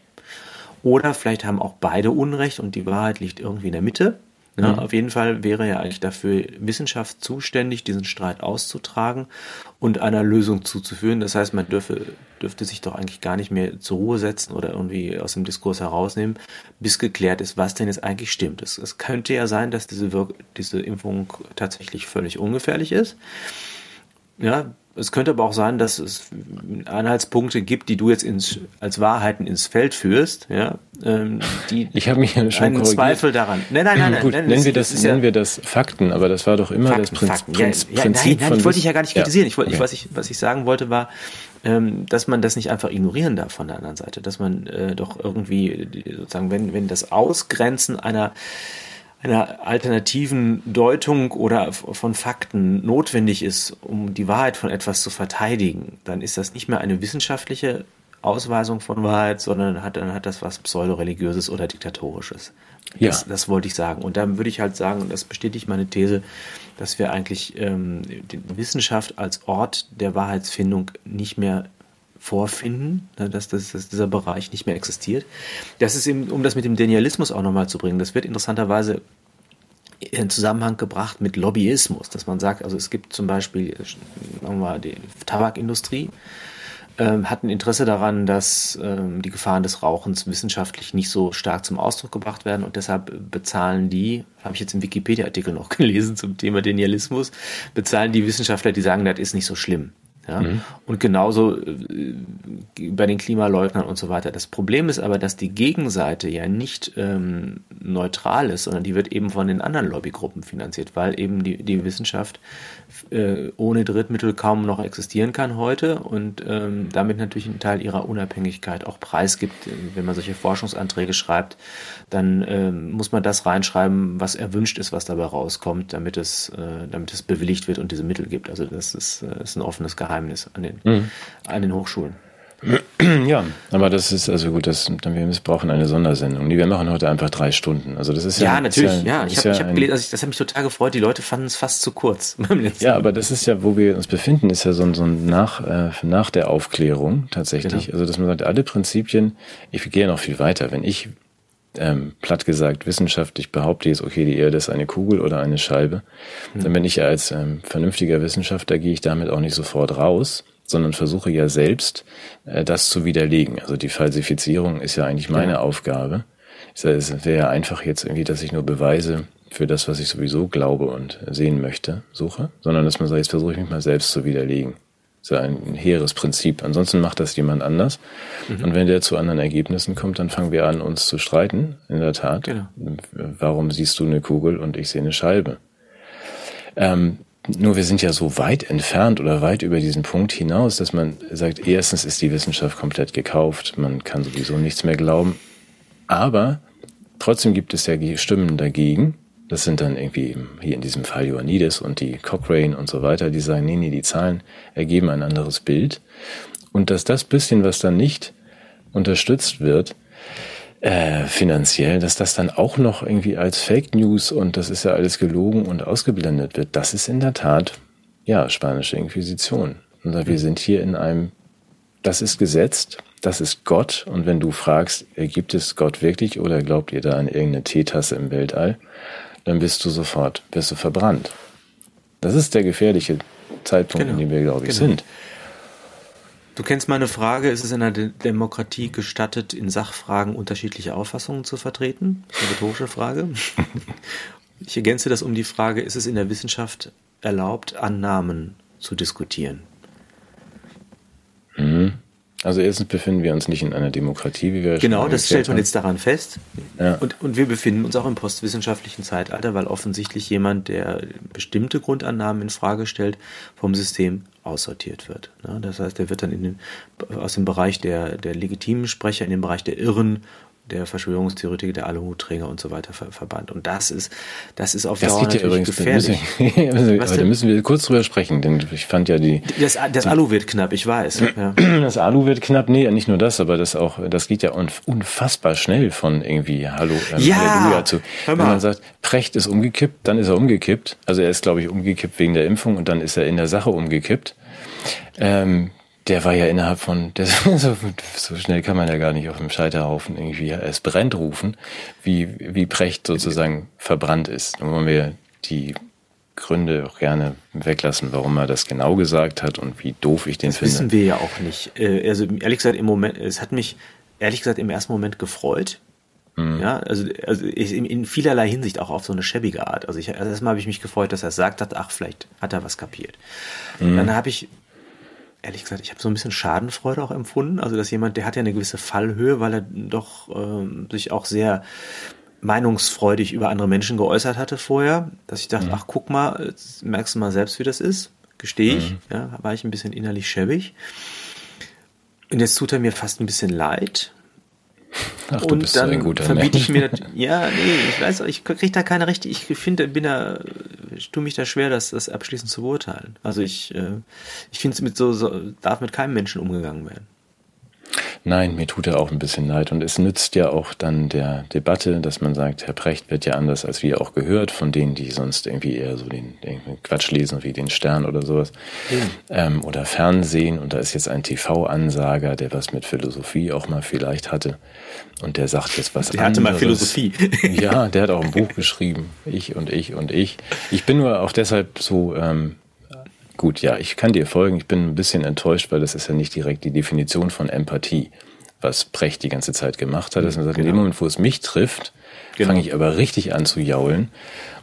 oder vielleicht haben auch beide Unrecht und die Wahrheit liegt irgendwie in der Mitte. Ja, mhm. Auf jeden Fall wäre ja eigentlich dafür Wissenschaft zuständig, diesen Streit auszutragen und einer Lösung zuzuführen. Das heißt, man dürfe, dürfte sich doch eigentlich gar nicht mehr zur Ruhe setzen oder irgendwie aus dem Diskurs herausnehmen, bis geklärt ist, was denn jetzt eigentlich stimmt. Es, es könnte ja sein, dass diese, Wirk diese Impfung tatsächlich völlig ungefährlich ist. Ja, es könnte aber auch sein, dass es Anhaltspunkte gibt, die du jetzt ins, als Wahrheiten ins Feld führst, ja, ähm, die ich habe mich ja schon einen korrigiert. Zweifel daran. Nein, nein, nein, nein, Gut, nein nennen wir das, das nennen ja wir das Fakten, aber das war doch immer Fakten, das Prinz, Fakten. Prinz, ja, Prinzip nein, nein, ich wollte dich ja gar nicht kritisieren. Ich wollte, okay. ich, was ich, was ich sagen wollte, war, ähm, dass man das nicht einfach ignorieren darf von der anderen Seite, dass man äh, doch irgendwie sozusagen, wenn wenn das Ausgrenzen einer einer alternativen Deutung oder von Fakten notwendig ist, um die Wahrheit von etwas zu verteidigen, dann ist das nicht mehr eine wissenschaftliche Ausweisung von Wahrheit, sondern hat, dann hat das was pseudoreligiöses oder diktatorisches. Ja. Das, das wollte ich sagen. Und dann würde ich halt sagen, und das bestätigt meine These, dass wir eigentlich ähm, die Wissenschaft als Ort der Wahrheitsfindung nicht mehr vorfinden, ne, dass, das, dass dieser Bereich nicht mehr existiert. Das ist eben, um das mit dem Denialismus auch nochmal zu bringen, das wird interessanterweise in Zusammenhang gebracht mit Lobbyismus, dass man sagt, also es gibt zum Beispiel, sagen wir mal, die Tabakindustrie, ähm, hat ein Interesse daran, dass ähm, die Gefahren des Rauchens wissenschaftlich nicht so stark zum Ausdruck gebracht werden und deshalb bezahlen die, habe ich jetzt im Wikipedia-Artikel noch gelesen zum Thema Denialismus, bezahlen die Wissenschaftler, die sagen, das ist nicht so schlimm. Ja? Mhm. Und genauso äh, bei den Klimaleugnern und so weiter. Das Problem ist aber, dass die Gegenseite ja nicht ähm, neutral ist, sondern die wird eben von den anderen Lobbygruppen finanziert, weil eben die, die Wissenschaft äh, ohne Drittmittel kaum noch existieren kann heute und ähm, damit natürlich einen Teil ihrer Unabhängigkeit auch preisgibt. Wenn man solche Forschungsanträge schreibt, dann ähm, muss man das reinschreiben, was erwünscht ist, was dabei rauskommt, damit es, äh, damit es bewilligt wird und diese Mittel gibt. Also das ist, äh, ist ein offenes Geheimnis an den, mhm. an den Hochschulen. Ja, aber das ist also gut, das, dann wir brauchen eine Sondersendung. wir machen heute einfach drei Stunden. Also das ist ja. Ja, natürlich, ja. ja. Ich habe ja hab gelesen, also ich, das hat mich total gefreut. Die Leute fanden es fast zu kurz. ja, aber das ist ja, wo wir uns befinden, ist ja so ein, so ein nach, äh, nach der Aufklärung tatsächlich. Genau. Also dass man sagt, alle Prinzipien, ich gehe ja noch viel weiter. Wenn ich ähm, platt gesagt wissenschaftlich behaupte jetzt, okay, die Erde ist eine Kugel oder eine Scheibe, mhm. dann bin ich ja als ähm, vernünftiger Wissenschaftler, gehe ich damit auch nicht sofort raus, sondern versuche ja selbst, äh, das zu widerlegen. Also die Falsifizierung ist ja eigentlich meine ja. Aufgabe. Es wäre ja einfach jetzt irgendwie, dass ich nur Beweise für das, was ich sowieso glaube und sehen möchte, suche, sondern dass man sagt, jetzt versuche ich mich mal selbst zu widerlegen. Das ist ja ein hehres Prinzip. Ansonsten macht das jemand anders. Mhm. Und wenn der zu anderen Ergebnissen kommt, dann fangen wir an, uns zu streiten, in der Tat. Genau. Warum siehst du eine Kugel und ich sehe eine Scheibe? Ähm, nur wir sind ja so weit entfernt oder weit über diesen Punkt hinaus, dass man sagt, erstens ist die Wissenschaft komplett gekauft, man kann sowieso nichts mehr glauben. Aber trotzdem gibt es ja Stimmen dagegen. Das sind dann irgendwie hier in diesem Fall Ioannidis und die Cochrane und so weiter, die sagen, nee, nee, die Zahlen ergeben ein anderes Bild. Und dass das bisschen, was dann nicht unterstützt wird, äh, finanziell, dass das dann auch noch irgendwie als Fake News und das ist ja alles gelogen und ausgeblendet wird, das ist in der Tat, ja, spanische Inquisition. Und wir sind hier in einem, das ist gesetzt, das ist Gott. Und wenn du fragst, gibt es Gott wirklich oder glaubt ihr da an irgendeine Teetasse im Weltall, dann bist du sofort, wirst du verbrannt. Das ist der gefährliche Zeitpunkt, genau. in dem wir, glaube ich, genau. sind. Du kennst meine Frage, ist es in einer Demokratie gestattet, in Sachfragen unterschiedliche Auffassungen zu vertreten? Das ist eine rhetorische Frage. Ich ergänze das um die Frage, ist es in der Wissenschaft erlaubt, Annahmen zu diskutieren? Mhm. Also erstens befinden wir uns nicht in einer Demokratie, wie wir Genau, das stellt man jetzt daran fest. Ja. Und, und wir befinden uns auch im postwissenschaftlichen Zeitalter, weil offensichtlich jemand, der bestimmte Grundannahmen in Frage stellt, vom System aussortiert wird. Ne? Das heißt, er wird dann in den, aus dem Bereich der, der legitimen Sprecher in den Bereich der Irren der Verschwörungstheoretiker, der Aluhutträger und so weiter ver verbannt. Und das ist, das ist auf das Dauer natürlich übrigens, gefährlich. Müssen, also, da müssen wir kurz drüber sprechen, denn ich fand ja die... Das, das die, Alu wird knapp, ich weiß. Ja. Das Alu wird knapp, nee, nicht nur das, aber das auch, das geht ja unfassbar schnell von irgendwie Hallo, ähm, ja, Halleluja zu. Wenn man sagt, Precht ist umgekippt, dann ist er umgekippt. Also er ist, glaube ich, umgekippt wegen der Impfung und dann ist er in der Sache umgekippt. Ähm, der war ja innerhalb von, der, so, so schnell kann man ja gar nicht auf dem Scheiterhaufen irgendwie es brennt rufen, wie, wie Precht sozusagen verbrannt ist. Und wollen wir die Gründe auch gerne weglassen, warum er das genau gesagt hat und wie doof ich den das finde. Das wissen wir ja auch nicht. Äh, also ehrlich gesagt im Moment, es hat mich ehrlich gesagt im ersten Moment gefreut. Mhm. Ja, also, also in, in vielerlei Hinsicht auch auf so eine schäbige Art. Also ich, also erstmal habe ich mich gefreut, dass er sagt hat, ach, vielleicht hat er was kapiert. Mhm. Dann habe ich ehrlich gesagt, ich habe so ein bisschen Schadenfreude auch empfunden. Also, dass jemand, der hat ja eine gewisse Fallhöhe, weil er doch ähm, sich auch sehr meinungsfreudig über andere Menschen geäußert hatte vorher, dass ich dachte, mhm. ach guck mal, merkst du mal selbst, wie das ist. Gestehe ich, mhm. ja, war ich ein bisschen innerlich schäbig. Und jetzt tut er mir fast ein bisschen leid, Ach, du und bist dann so ein guter verbiete ich mir, ja, nee, ich weiß, ich kriege da keine Rechte, ich finde, bin da, ich tue mich da schwer, das, das abschließend zu beurteilen. Also ich, äh, ich finde es mit so, so, darf mit keinem Menschen umgegangen werden. Nein, mir tut er auch ein bisschen leid. Und es nützt ja auch dann der Debatte, dass man sagt, Herr Precht wird ja anders als wir auch gehört von denen, die sonst irgendwie eher so den, den Quatsch lesen, wie den Stern oder sowas. Mhm. Ähm, oder Fernsehen. Und da ist jetzt ein TV-Ansager, der was mit Philosophie auch mal vielleicht hatte. Und der sagt jetzt was der anderes. Der hatte mal Philosophie. ja, der hat auch ein Buch geschrieben. Ich und ich und ich. Ich bin nur auch deshalb so ähm, Gut, ja, ich kann dir folgen. Ich bin ein bisschen enttäuscht, weil das ist ja nicht direkt die Definition von Empathie, was Precht die ganze Zeit gemacht hat. Sagt, genau. in dem Moment, wo es mich trifft, genau. fange ich aber richtig an zu jaulen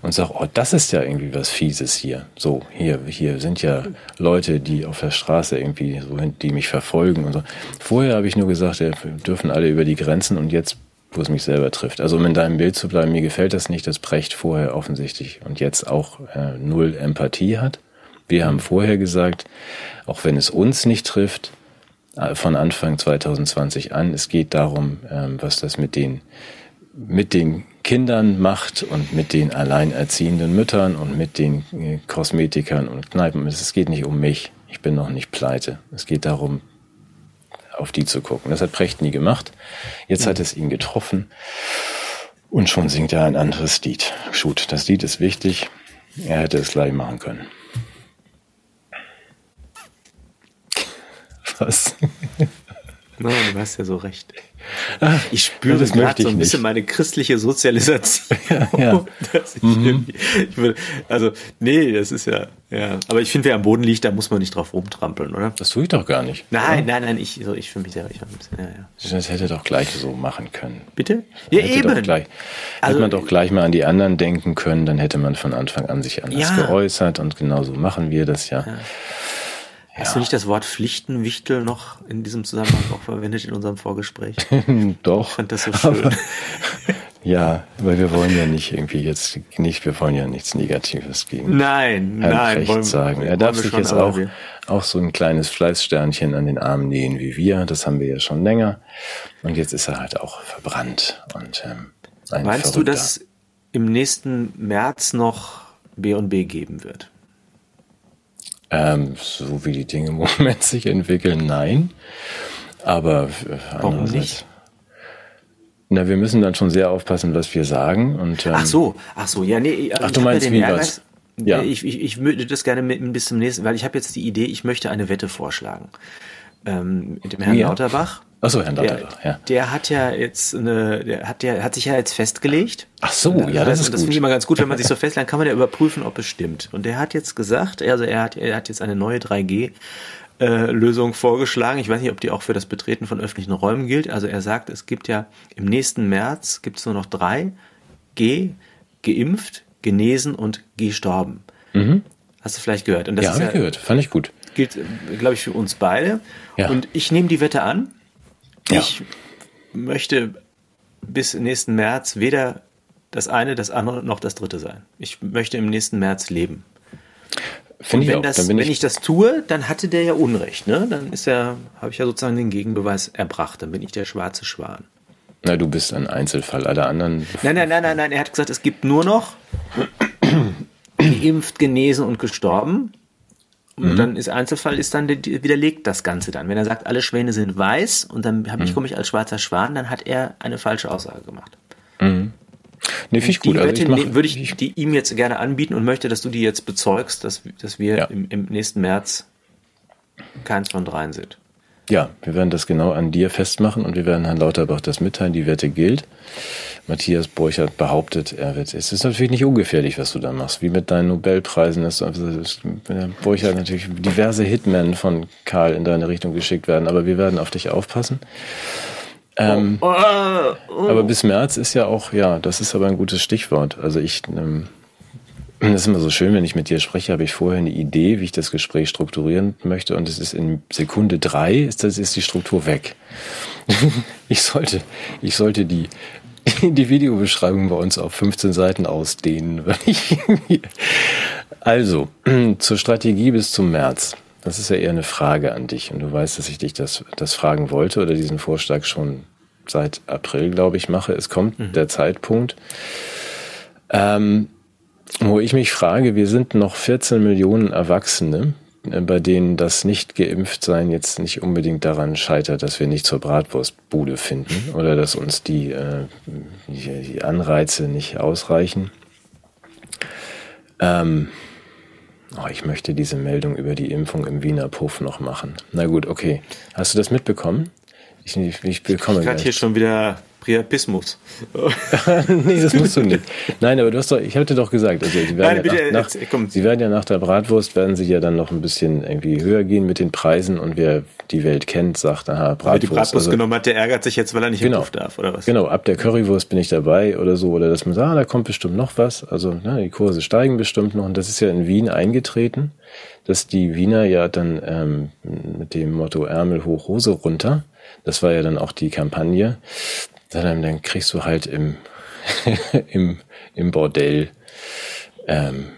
und sage, oh, das ist ja irgendwie was Fieses hier. So, hier, hier sind ja Leute, die auf der Straße irgendwie so, die mich verfolgen und so. Vorher habe ich nur gesagt, wir dürfen alle über die Grenzen und jetzt wo es mich selber trifft. Also um in deinem Bild zu bleiben, mir gefällt das nicht, dass Precht vorher offensichtlich und jetzt auch äh, null Empathie hat. Wir haben vorher gesagt, auch wenn es uns nicht trifft, äh, von Anfang 2020 an, es geht darum, ähm, was das mit den, mit den Kindern macht und mit den alleinerziehenden Müttern und mit den äh, Kosmetikern und Kneipen. Es geht nicht um mich. Ich bin noch nicht pleite. Es geht darum, auf die zu gucken. Das hat Precht nie gemacht. Jetzt hat es ihn getroffen und schon singt er ein anderes Lied. Gut, das Lied ist wichtig. Er hätte es gleich machen können. Was. Nein, du hast ja so recht. Ich spüre das gerade so ein bisschen nicht. meine christliche Sozialisation. Ja, ja. Ich mhm. ich will, also, nee, das ist ja, ja. Aber ich finde, wer am Boden liegt, da muss man nicht drauf rumtrampeln, oder? Das tue ich doch gar nicht. Nein, ja? nein, nein, ich, so, ich fühle mich sehr, ich ein bisschen, ja, ja. Das hätte doch gleich so machen können. Bitte? Ja, hätte eben. Gleich, also, hätte man doch gleich mal an die anderen denken können, dann hätte man von Anfang an sich anders ja. geäußert und genauso machen wir das ja. ja. Hast du nicht das Wort Pflichtenwichtel noch in diesem Zusammenhang auch verwendet in unserem Vorgespräch? Doch. Ich fand das so schön. Aber, ja, weil wir wollen ja nicht irgendwie jetzt nicht, wir wollen ja nichts Negatives gegen nein, Herrn nein, wollen, sagen. Er darf sich jetzt auch, auch so ein kleines Fleißsternchen an den Arm nähen wie wir. Das haben wir ja schon länger. Und jetzt ist er halt auch verbrannt und ähm, ein Meinst Verrückter. du, dass im nächsten März noch B und B geben wird? Ähm, so wie die Dinge im Moment sich entwickeln, nein. Aber äh, Warum nicht? Na, wir müssen dann schon sehr aufpassen, was wir sagen. Und, ähm, ach so, ach so, ja, nee. Ach, du meinst wie was? Ja. Ich, ich, ich würde das gerne mit, bis zum nächsten, weil ich habe jetzt die Idee, ich möchte eine Wette vorschlagen. Ähm, mit dem Herrn ja. Lauterbach. Achso, Herrn der, ja. Der hat ja jetzt eine, der hat ja, hat sich ja jetzt festgelegt. Ach so, ja, das, das ist Das finde ich immer ganz gut, wenn man sich so festlegt, dann kann man ja überprüfen, ob es stimmt. Und der hat jetzt gesagt, also er hat, er hat jetzt eine neue 3G äh, Lösung vorgeschlagen. Ich weiß nicht, ob die auch für das Betreten von öffentlichen Räumen gilt. Also er sagt, es gibt ja im nächsten März gibt es nur noch drei G, geimpft, genesen und gestorben. Mhm. Hast du vielleicht gehört? Und das ja, habe ja, ich gehört. Fand ich gut. Gilt, glaube ich, für uns beide. Ja. Und ich nehme die Wette an. Ja. Ich möchte bis nächsten März weder das eine, das andere noch das dritte sein. Ich möchte im nächsten März leben. Ich wenn, auch. Das, wenn ich, ich, das tue, dann hatte der ja Unrecht, ne? Dann ist ja, habe ich ja sozusagen den Gegenbeweis erbracht. Dann bin ich der schwarze Schwan. Na, du bist ein Einzelfall. Alle anderen. Nein, nein, nein, nein, nein. Er hat gesagt, es gibt nur noch geimpft, genesen und gestorben. Und mhm. dann ist Einzelfall ist dann widerlegt das Ganze dann. Wenn er sagt, alle Schwäne sind weiß und dann habe ich mhm. komme ich als schwarzer Schwan, dann hat er eine falsche Aussage gemacht. Mhm. Nee, finde ich gut. Also ich mach, würde ich, ich die ihm jetzt gerne anbieten und möchte, dass du die jetzt bezeugst, dass, dass wir ja. im, im nächsten März keins von dreien sind. Ja, wir werden das genau an dir festmachen und wir werden Herrn Lauterbach das mitteilen. Die Wette gilt. Matthias Borchert behauptet, er wird, es ist natürlich nicht ungefährlich, was du da machst, wie mit deinen Nobelpreisen, dass Borchert natürlich diverse Hitmen von Karl in deine Richtung geschickt werden, aber wir werden auf dich aufpassen. Ähm, oh, oh, oh. Aber bis März ist ja auch, ja, das ist aber ein gutes Stichwort. Also ich, ähm, das ist immer so schön, wenn ich mit dir spreche, habe ich vorher eine Idee, wie ich das Gespräch strukturieren möchte und es ist in Sekunde drei, ist, das ist die Struktur weg. ich sollte, ich sollte die die Videobeschreibung bei uns auf 15 Seiten ausdehnen. also, zur Strategie bis zum März. Das ist ja eher eine Frage an dich. Und du weißt, dass ich dich das, das fragen wollte oder diesen Vorschlag schon seit April, glaube ich, mache. Es kommt mhm. der Zeitpunkt, ähm, wo ich mich frage, wir sind noch 14 Millionen Erwachsene, bei denen das nicht geimpft sein jetzt nicht unbedingt daran scheitert, dass wir nicht zur Bratwurstbude finden oder dass uns die, äh, die Anreize nicht ausreichen. Ähm, oh, ich möchte diese Meldung über die Impfung im Wiener Puff noch machen. Na gut, okay. Hast du das mitbekommen? Ich, ich, bekomme. Ich gerade hier schon wieder Priapismus. nee, das musst du nicht. Nein, aber du hast doch, ich hatte doch gesagt, also sie werden, Nein, bitte, ja nach, nach, sie werden ja nach der Bratwurst, werden sie ja dann noch ein bisschen irgendwie höher gehen mit den Preisen und wer die Welt kennt, sagt, aha, Bratwurst. Wer die Bratwurst also, genommen hat, der ärgert sich jetzt, weil er nicht genau, darf, oder was? Genau, ab der Currywurst bin ich dabei oder so, oder dass man sagt, ah, da kommt bestimmt noch was, also na, die Kurse steigen bestimmt noch und das ist ja in Wien eingetreten, dass die Wiener ja dann ähm, mit dem Motto Ärmel hoch, Hose runter, das war ja dann auch die Kampagne, dann, dann kriegst du halt im, im, im Bordell, ähm,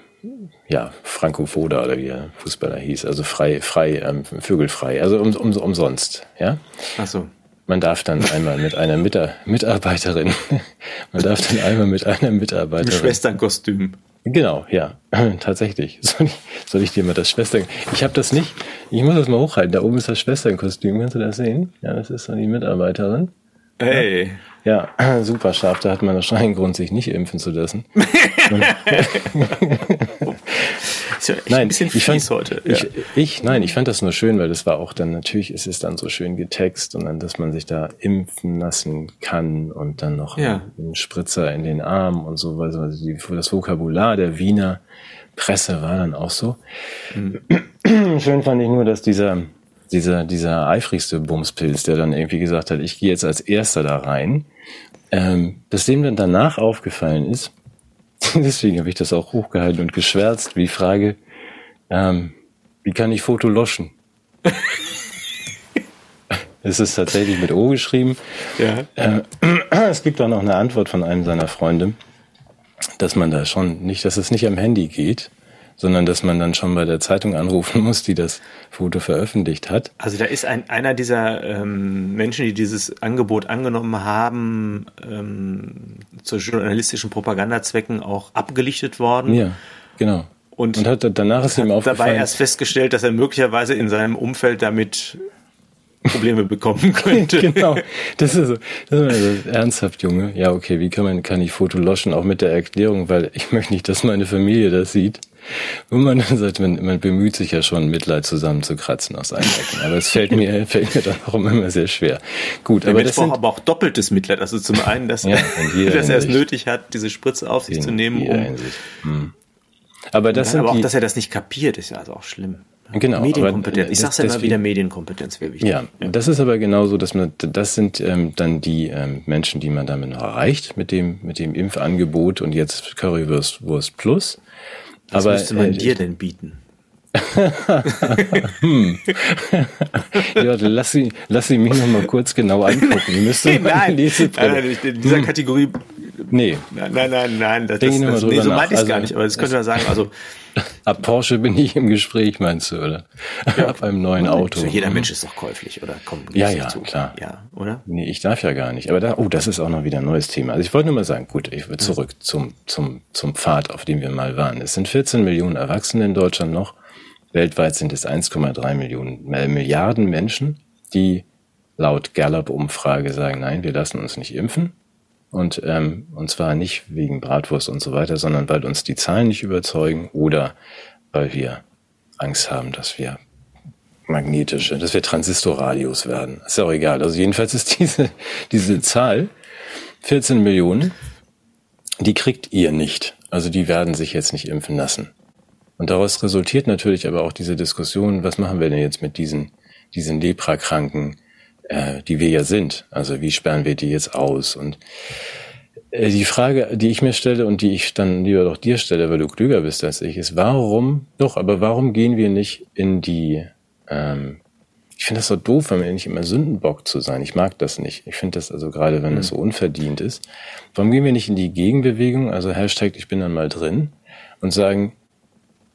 ja, Franco Foda oder wie der Fußballer hieß, also frei, frei, ähm, vögelfrei, also um, um, umsonst, ja. Ach so. Man darf dann einmal mit einer Mitarbeiterin, man darf dann einmal mit einer Mitarbeiterin. Im Schwesternkostüm. Genau, ja, tatsächlich. Soll ich, soll ich dir mal das Schwestern... Ich habe das nicht, ich muss das mal hochhalten, da oben ist das Schwesternkostüm, kannst du das sehen? Ja, das ist so die Mitarbeiterin. Hey. Ja, super scharf. Da hat man wahrscheinlich einen Grund, sich nicht impfen zu lassen. nein, ich fand, heute. Ja. Ich, nein, ich fand das nur schön, weil das war auch dann, natürlich ist es dann so schön getext und dann, dass man sich da impfen lassen kann und dann noch ja. einen Spritzer in den Arm und so, also die, das Vokabular der Wiener Presse war dann auch so. Mhm. Schön fand ich nur, dass dieser, dieser, dieser eifrigste Bumspilz, der dann irgendwie gesagt hat, ich gehe jetzt als erster da rein, ähm, dass dem dann danach aufgefallen ist, deswegen habe ich das auch hochgehalten und geschwärzt, wie Frage, ähm, wie kann ich Foto loschen? es ist tatsächlich mit O geschrieben. Ja. Äh, es gibt auch noch eine Antwort von einem seiner Freunde, dass man da schon nicht, dass es nicht am Handy geht, sondern dass man dann schon bei der Zeitung anrufen muss, die das Foto veröffentlicht hat. Also da ist ein, einer dieser ähm, Menschen, die dieses Angebot angenommen haben, ähm, zu journalistischen Propagandazwecken auch abgelichtet worden. Ja, genau. Und, und hat danach ist ihm aufgefallen. Dabei erst festgestellt, dass er möglicherweise in seinem Umfeld damit Probleme bekommen könnte. genau. Das ist so, das ist also ernsthaft, Junge. Ja, okay, wie kann man, kann ich Foto loschen, auch mit der Erklärung, weil ich möchte nicht, dass meine Familie das sieht. Und man sagt, man, man bemüht sich ja schon, Mitleid zusammenzukratzen aus allen Ecken. Aber es fällt mir, fällt mir dann auch immer sehr schwer. Gut, aber das sind, aber auch doppeltes Mitleid. Also zum einen, dass, ja, er, dass er es nötig hat, diese Spritze auf sich in, zu nehmen, um. Hm. Aber das sind aber auch, dass er das nicht kapiert, ist ja also auch schlimm. Genau. Medienkompetenz. Ich sag's ja immer wieder, Medienkompetenz wäre wichtig. Ja, ja, das ist aber genauso, dass man, das sind ähm, dann die ähm, Menschen, die man damit noch erreicht mit dem, mit dem Impfangebot und jetzt Currywurst Wurst Plus. Was aber, müsste man äh, dir denn bieten? hm. ja, lass sie, lass sie mich noch mal kurz genau angucken. Müsste nein, nein, in dieser hm. Kategorie Nee. Nein, nein, nein, nein. Das, das, das, nee, so meinte ich es also, gar nicht, aber das könnte man sagen. Also, ab Porsche bin ich im Gespräch, meinst du, oder? Ja. ab einem neuen Auto. So, jeder Mensch ist doch käuflich, oder? Komm, ja, ja, zu. klar. Ja, oder? Nee, ich darf ja gar nicht. Aber da, oh, das ist auch noch wieder ein neues Thema. Also ich wollte nur mal sagen, gut, ich will zurück ja. zum, zum, zum Pfad, auf dem wir mal waren. Es sind 14 Millionen Erwachsene in Deutschland noch. Weltweit sind es 1,3 Millionen äh, Milliarden Menschen, die laut Gallup-Umfrage sagen, nein, wir lassen uns nicht impfen. Und, ähm, und zwar nicht wegen Bratwurst und so weiter, sondern weil uns die Zahlen nicht überzeugen oder weil wir Angst haben, dass wir magnetische, dass wir Transistorradios werden. Ist ja auch egal. Also jedenfalls ist diese, diese Zahl 14 Millionen, die kriegt ihr nicht. Also die werden sich jetzt nicht impfen lassen. Und daraus resultiert natürlich aber auch diese Diskussion, was machen wir denn jetzt mit diesen, diesen Leprakranken, äh, die wir ja sind. Also wie sperren wir die jetzt aus? Und äh, die Frage, die ich mir stelle und die ich dann lieber doch dir stelle, weil du klüger bist als ich, ist, warum, doch, aber warum gehen wir nicht in die, ähm, ich finde das so doof, wenn wir nicht immer Sündenbock zu sein. Ich mag das nicht. Ich finde das also gerade, wenn es mhm. so unverdient ist. Warum gehen wir nicht in die Gegenbewegung, also Hashtag, ich bin dann mal drin und sagen,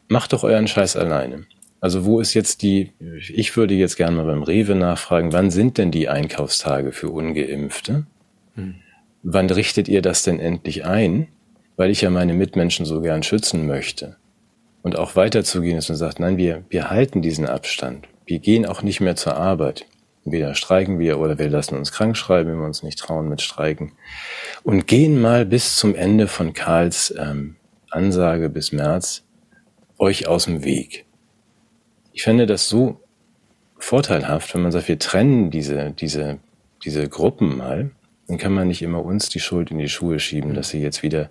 macht doch euren Scheiß alleine. Also wo ist jetzt die, ich würde jetzt gerne mal beim Rewe nachfragen, wann sind denn die Einkaufstage für ungeimpfte? Hm. Wann richtet ihr das denn endlich ein? Weil ich ja meine Mitmenschen so gern schützen möchte. und auch weiterzugehen ist und sagt, nein, wir, wir halten diesen Abstand. Wir gehen auch nicht mehr zur Arbeit. Entweder streiken wir oder wir lassen uns krank schreiben, wenn wir uns nicht trauen mit Streiken. Und gehen mal bis zum Ende von Karls ähm, Ansage bis März euch aus dem Weg. Ich fände das so vorteilhaft, wenn man sagt, wir trennen diese, diese, diese Gruppen mal, dann kann man nicht immer uns die Schuld in die Schuhe schieben, dass sie jetzt wieder,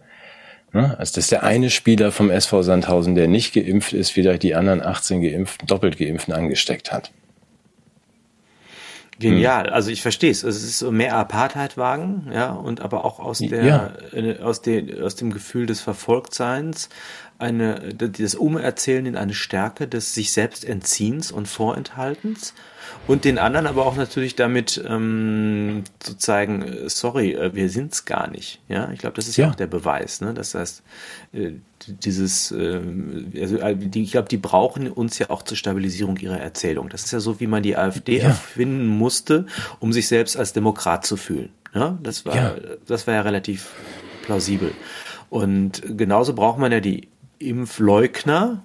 ne, als dass der eine Spieler vom SV Sandhausen, der nicht geimpft ist, wieder die anderen 18 geimpften, doppelt geimpften angesteckt hat. Genial, hm. also ich verstehe es. Es ist so mehr Apartheid wagen, ja, und aber auch aus der, ja. äh, aus, der, aus dem Gefühl des Verfolgtseins, eine, das Umerzählen in eine Stärke des sich selbst Entziehens und Vorenthaltens und den anderen aber auch natürlich damit ähm, zu zeigen, äh, sorry, äh, wir sind's gar nicht. Ja, ich glaube, das ist ja. ja. auch der Beweis. Ne? Das heißt, äh, dieses, äh, also die, ich glaube, die brauchen uns ja auch zur Stabilisierung ihrer Erzählung. Das ist ja so, wie man die AfD ja. erfinden musste, um sich selbst als Demokrat zu fühlen. Ja, das war, ja. das war ja relativ plausibel. Und genauso braucht man ja die Impfleugner,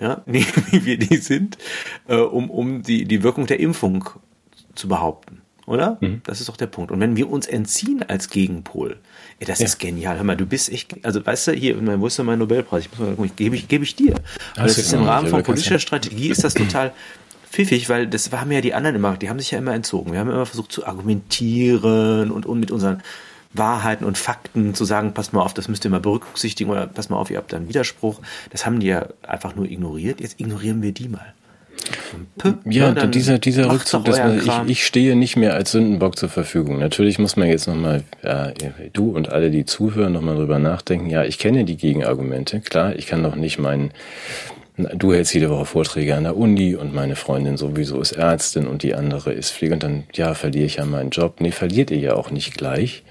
ja, wie wir die sind, äh, um, um die, die Wirkung der Impfung zu behaupten. Oder? Mhm. Das ist doch der Punkt. Und wenn wir uns entziehen als Gegenpol, ey, das ja. ist genial. Hör mal, du bist echt, also weißt du, hier, wo ist denn mein Nobelpreis? Ich muss mal gucken, gebe ich, gebe ich dir. Aber das ist im Rahmen von politischer Strategie ist das total pfiffig, weil das haben ja die anderen immer, die haben sich ja immer entzogen. Wir haben immer versucht zu argumentieren und, und mit unseren Wahrheiten und Fakten zu sagen, passt mal auf, das müsst ihr mal berücksichtigen oder passt mal auf, ihr habt da einen Widerspruch. Das haben die ja einfach nur ignoriert. Jetzt ignorieren wir die mal. Puh, ja, ja dieser, dieser Rückzug, dass man, ich, ich stehe nicht mehr als Sündenbock zur Verfügung. Natürlich muss man jetzt nochmal, ja, du und alle, die zuhören, nochmal drüber nachdenken. Ja, ich kenne die Gegenargumente. Klar, ich kann doch nicht meinen, du hältst jede Woche Vorträge an der Uni und meine Freundin sowieso ist Ärztin und die andere ist Pflege und dann, ja, verliere ich ja meinen Job. Nee, verliert ihr ja auch nicht gleich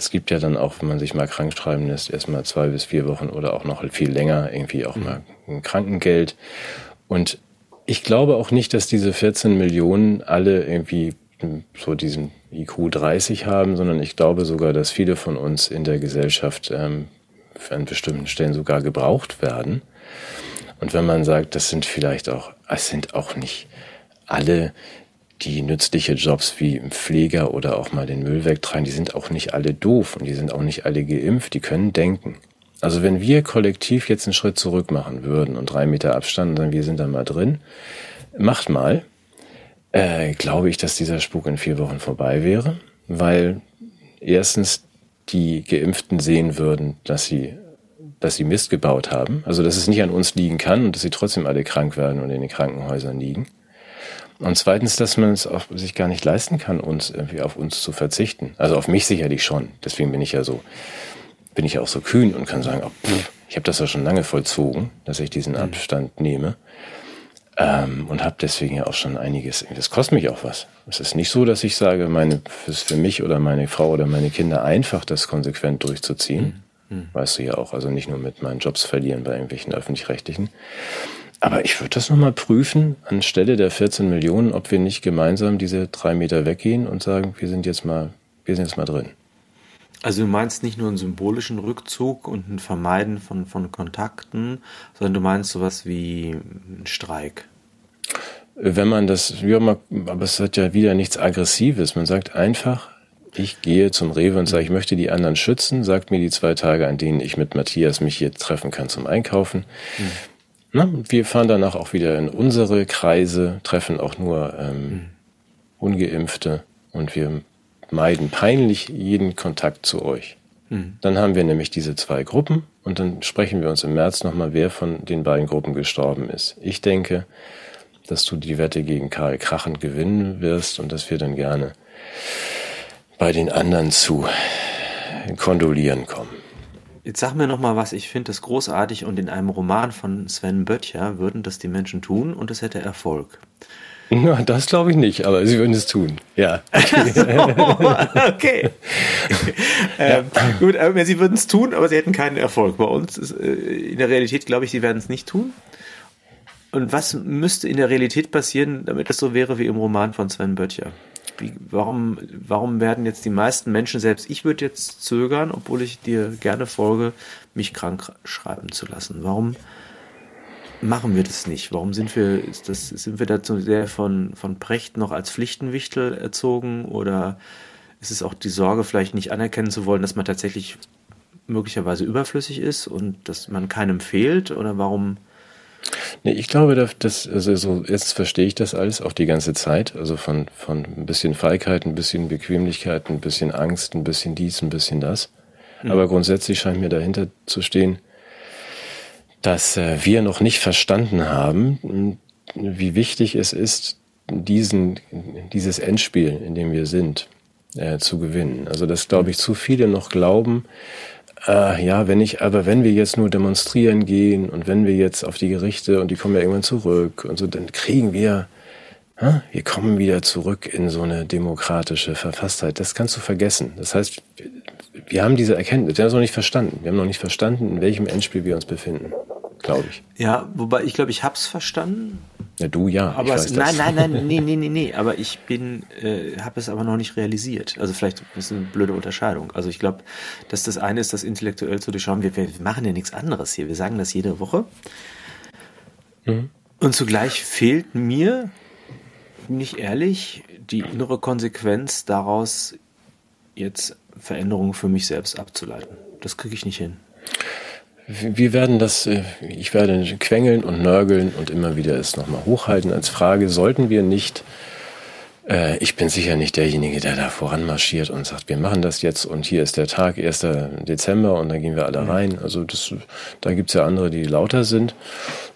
es gibt ja dann auch, wenn man sich mal krank schreiben lässt, erstmal zwei bis vier Wochen oder auch noch viel länger irgendwie auch mhm. mal ein Krankengeld. Und ich glaube auch nicht, dass diese 14 Millionen alle irgendwie so diesen IQ 30 haben, sondern ich glaube sogar, dass viele von uns in der Gesellschaft ähm, an bestimmten Stellen sogar gebraucht werden. Und wenn man sagt, das sind vielleicht auch, es sind auch nicht alle die nützliche Jobs wie Pfleger oder auch mal den Müll wegtragen, die sind auch nicht alle doof und die sind auch nicht alle geimpft, die können denken. Also wenn wir kollektiv jetzt einen Schritt zurück machen würden und drei Meter Abstand und sagen, wir sind da mal drin, macht mal, äh, glaube ich, dass dieser Spuk in vier Wochen vorbei wäre, weil erstens die Geimpften sehen würden, dass sie dass sie Mist gebaut haben, also dass es nicht an uns liegen kann und dass sie trotzdem alle krank werden und in den Krankenhäusern liegen. Und zweitens, dass man es auch sich gar nicht leisten kann, uns irgendwie auf uns zu verzichten. Also auf mich sicherlich schon. Deswegen bin ich ja so, bin ich ja auch so kühn und kann sagen, oh, pff, ich habe das ja schon lange vollzogen, dass ich diesen mhm. Abstand nehme. Ähm, und habe deswegen ja auch schon einiges. Das kostet mich auch was. Es ist nicht so, dass ich sage, meine, ist für mich oder meine Frau oder meine Kinder einfach, das konsequent durchzuziehen. Mhm. mhm. Weißt du ja auch, also nicht nur mit meinen Jobs verlieren bei irgendwelchen öffentlich-rechtlichen. Aber ich würde das nochmal prüfen, anstelle der 14 Millionen, ob wir nicht gemeinsam diese drei Meter weggehen und sagen, wir sind jetzt mal, wir sind jetzt mal drin. Also du meinst nicht nur einen symbolischen Rückzug und ein Vermeiden von, von Kontakten, sondern du meinst sowas wie ein Streik. Wenn man das, ja, aber es hat ja wieder nichts Aggressives. Man sagt einfach, ich gehe zum Rewe und sage, ich möchte die anderen schützen, sagt mir die zwei Tage, an denen ich mit Matthias mich hier treffen kann zum Einkaufen. Mhm. Na, wir fahren danach auch wieder in unsere Kreise, treffen auch nur ähm, mhm. ungeimpfte und wir meiden peinlich jeden Kontakt zu euch. Mhm. Dann haben wir nämlich diese zwei Gruppen und dann sprechen wir uns im März nochmal, wer von den beiden Gruppen gestorben ist. Ich denke, dass du die Wette gegen Karl Krachen gewinnen wirst und dass wir dann gerne bei den anderen zu kondolieren kommen. Jetzt sag mir noch mal was, ich finde das großartig und in einem Roman von Sven Böttcher würden das die Menschen tun und es hätte Erfolg. Na, das glaube ich nicht, aber sie würden es tun. Ja. Okay. so, okay. ähm, gut, aber sie würden es tun, aber sie hätten keinen Erfolg. Bei uns ist, äh, in der Realität glaube ich, sie werden es nicht tun. Und was müsste in der Realität passieren, damit es so wäre wie im Roman von Sven Böttcher? Wie, warum, warum werden jetzt die meisten Menschen, selbst ich würde jetzt zögern, obwohl ich dir gerne folge, mich krank schreiben zu lassen? Warum, machen wir das nicht? Warum sind wir, ist das, sind wir dazu sehr von, von Precht noch als Pflichtenwichtel erzogen oder ist es auch die Sorge, vielleicht nicht anerkennen zu wollen, dass man tatsächlich möglicherweise überflüssig ist und dass man keinem fehlt oder warum? Nee, ich glaube, dass, also so, jetzt verstehe ich das alles auch die ganze Zeit. Also von, von ein bisschen Feigheit, ein bisschen Bequemlichkeit, ein bisschen Angst, ein bisschen dies, ein bisschen das. Mhm. Aber grundsätzlich scheint mir dahinter zu stehen, dass äh, wir noch nicht verstanden haben, wie wichtig es ist, diesen, dieses Endspiel, in dem wir sind, äh, zu gewinnen. Also dass, glaube ich, zu viele noch glauben, äh, ja, wenn ich, aber wenn wir jetzt nur demonstrieren gehen und wenn wir jetzt auf die Gerichte und die kommen ja irgendwann zurück und so, dann kriegen wir, äh, wir kommen wieder zurück in so eine demokratische Verfasstheit. Das kannst du vergessen. Das heißt, wir haben diese Erkenntnis, wir haben es noch nicht verstanden. Wir haben noch nicht verstanden, in welchem Endspiel wir uns befinden, glaube ich. Ja, wobei ich glaube, ich habe es verstanden. Ja, du ja. Aber es, nein, nein, nein, nee, nee, nee, nee. Aber ich bin, äh, habe es aber noch nicht realisiert. Also vielleicht ist eine blöde Unterscheidung. Also ich glaube, dass das eine ist, das intellektuell zu durchschauen. Wir, wir machen ja nichts anderes hier. Wir sagen das jede Woche. Mhm. Und zugleich fehlt mir, nicht ehrlich, die innere Konsequenz daraus, jetzt Veränderungen für mich selbst abzuleiten. Das kriege ich nicht hin. Wir werden das, äh, ich werde quengeln und nörgeln und immer wieder es nochmal hochhalten als Frage, sollten wir nicht, äh, ich bin sicher nicht derjenige, der da voranmarschiert und sagt, wir machen das jetzt und hier ist der Tag, 1. Dezember und dann gehen wir alle mhm. rein. Also das, da gibt's ja andere, die lauter sind.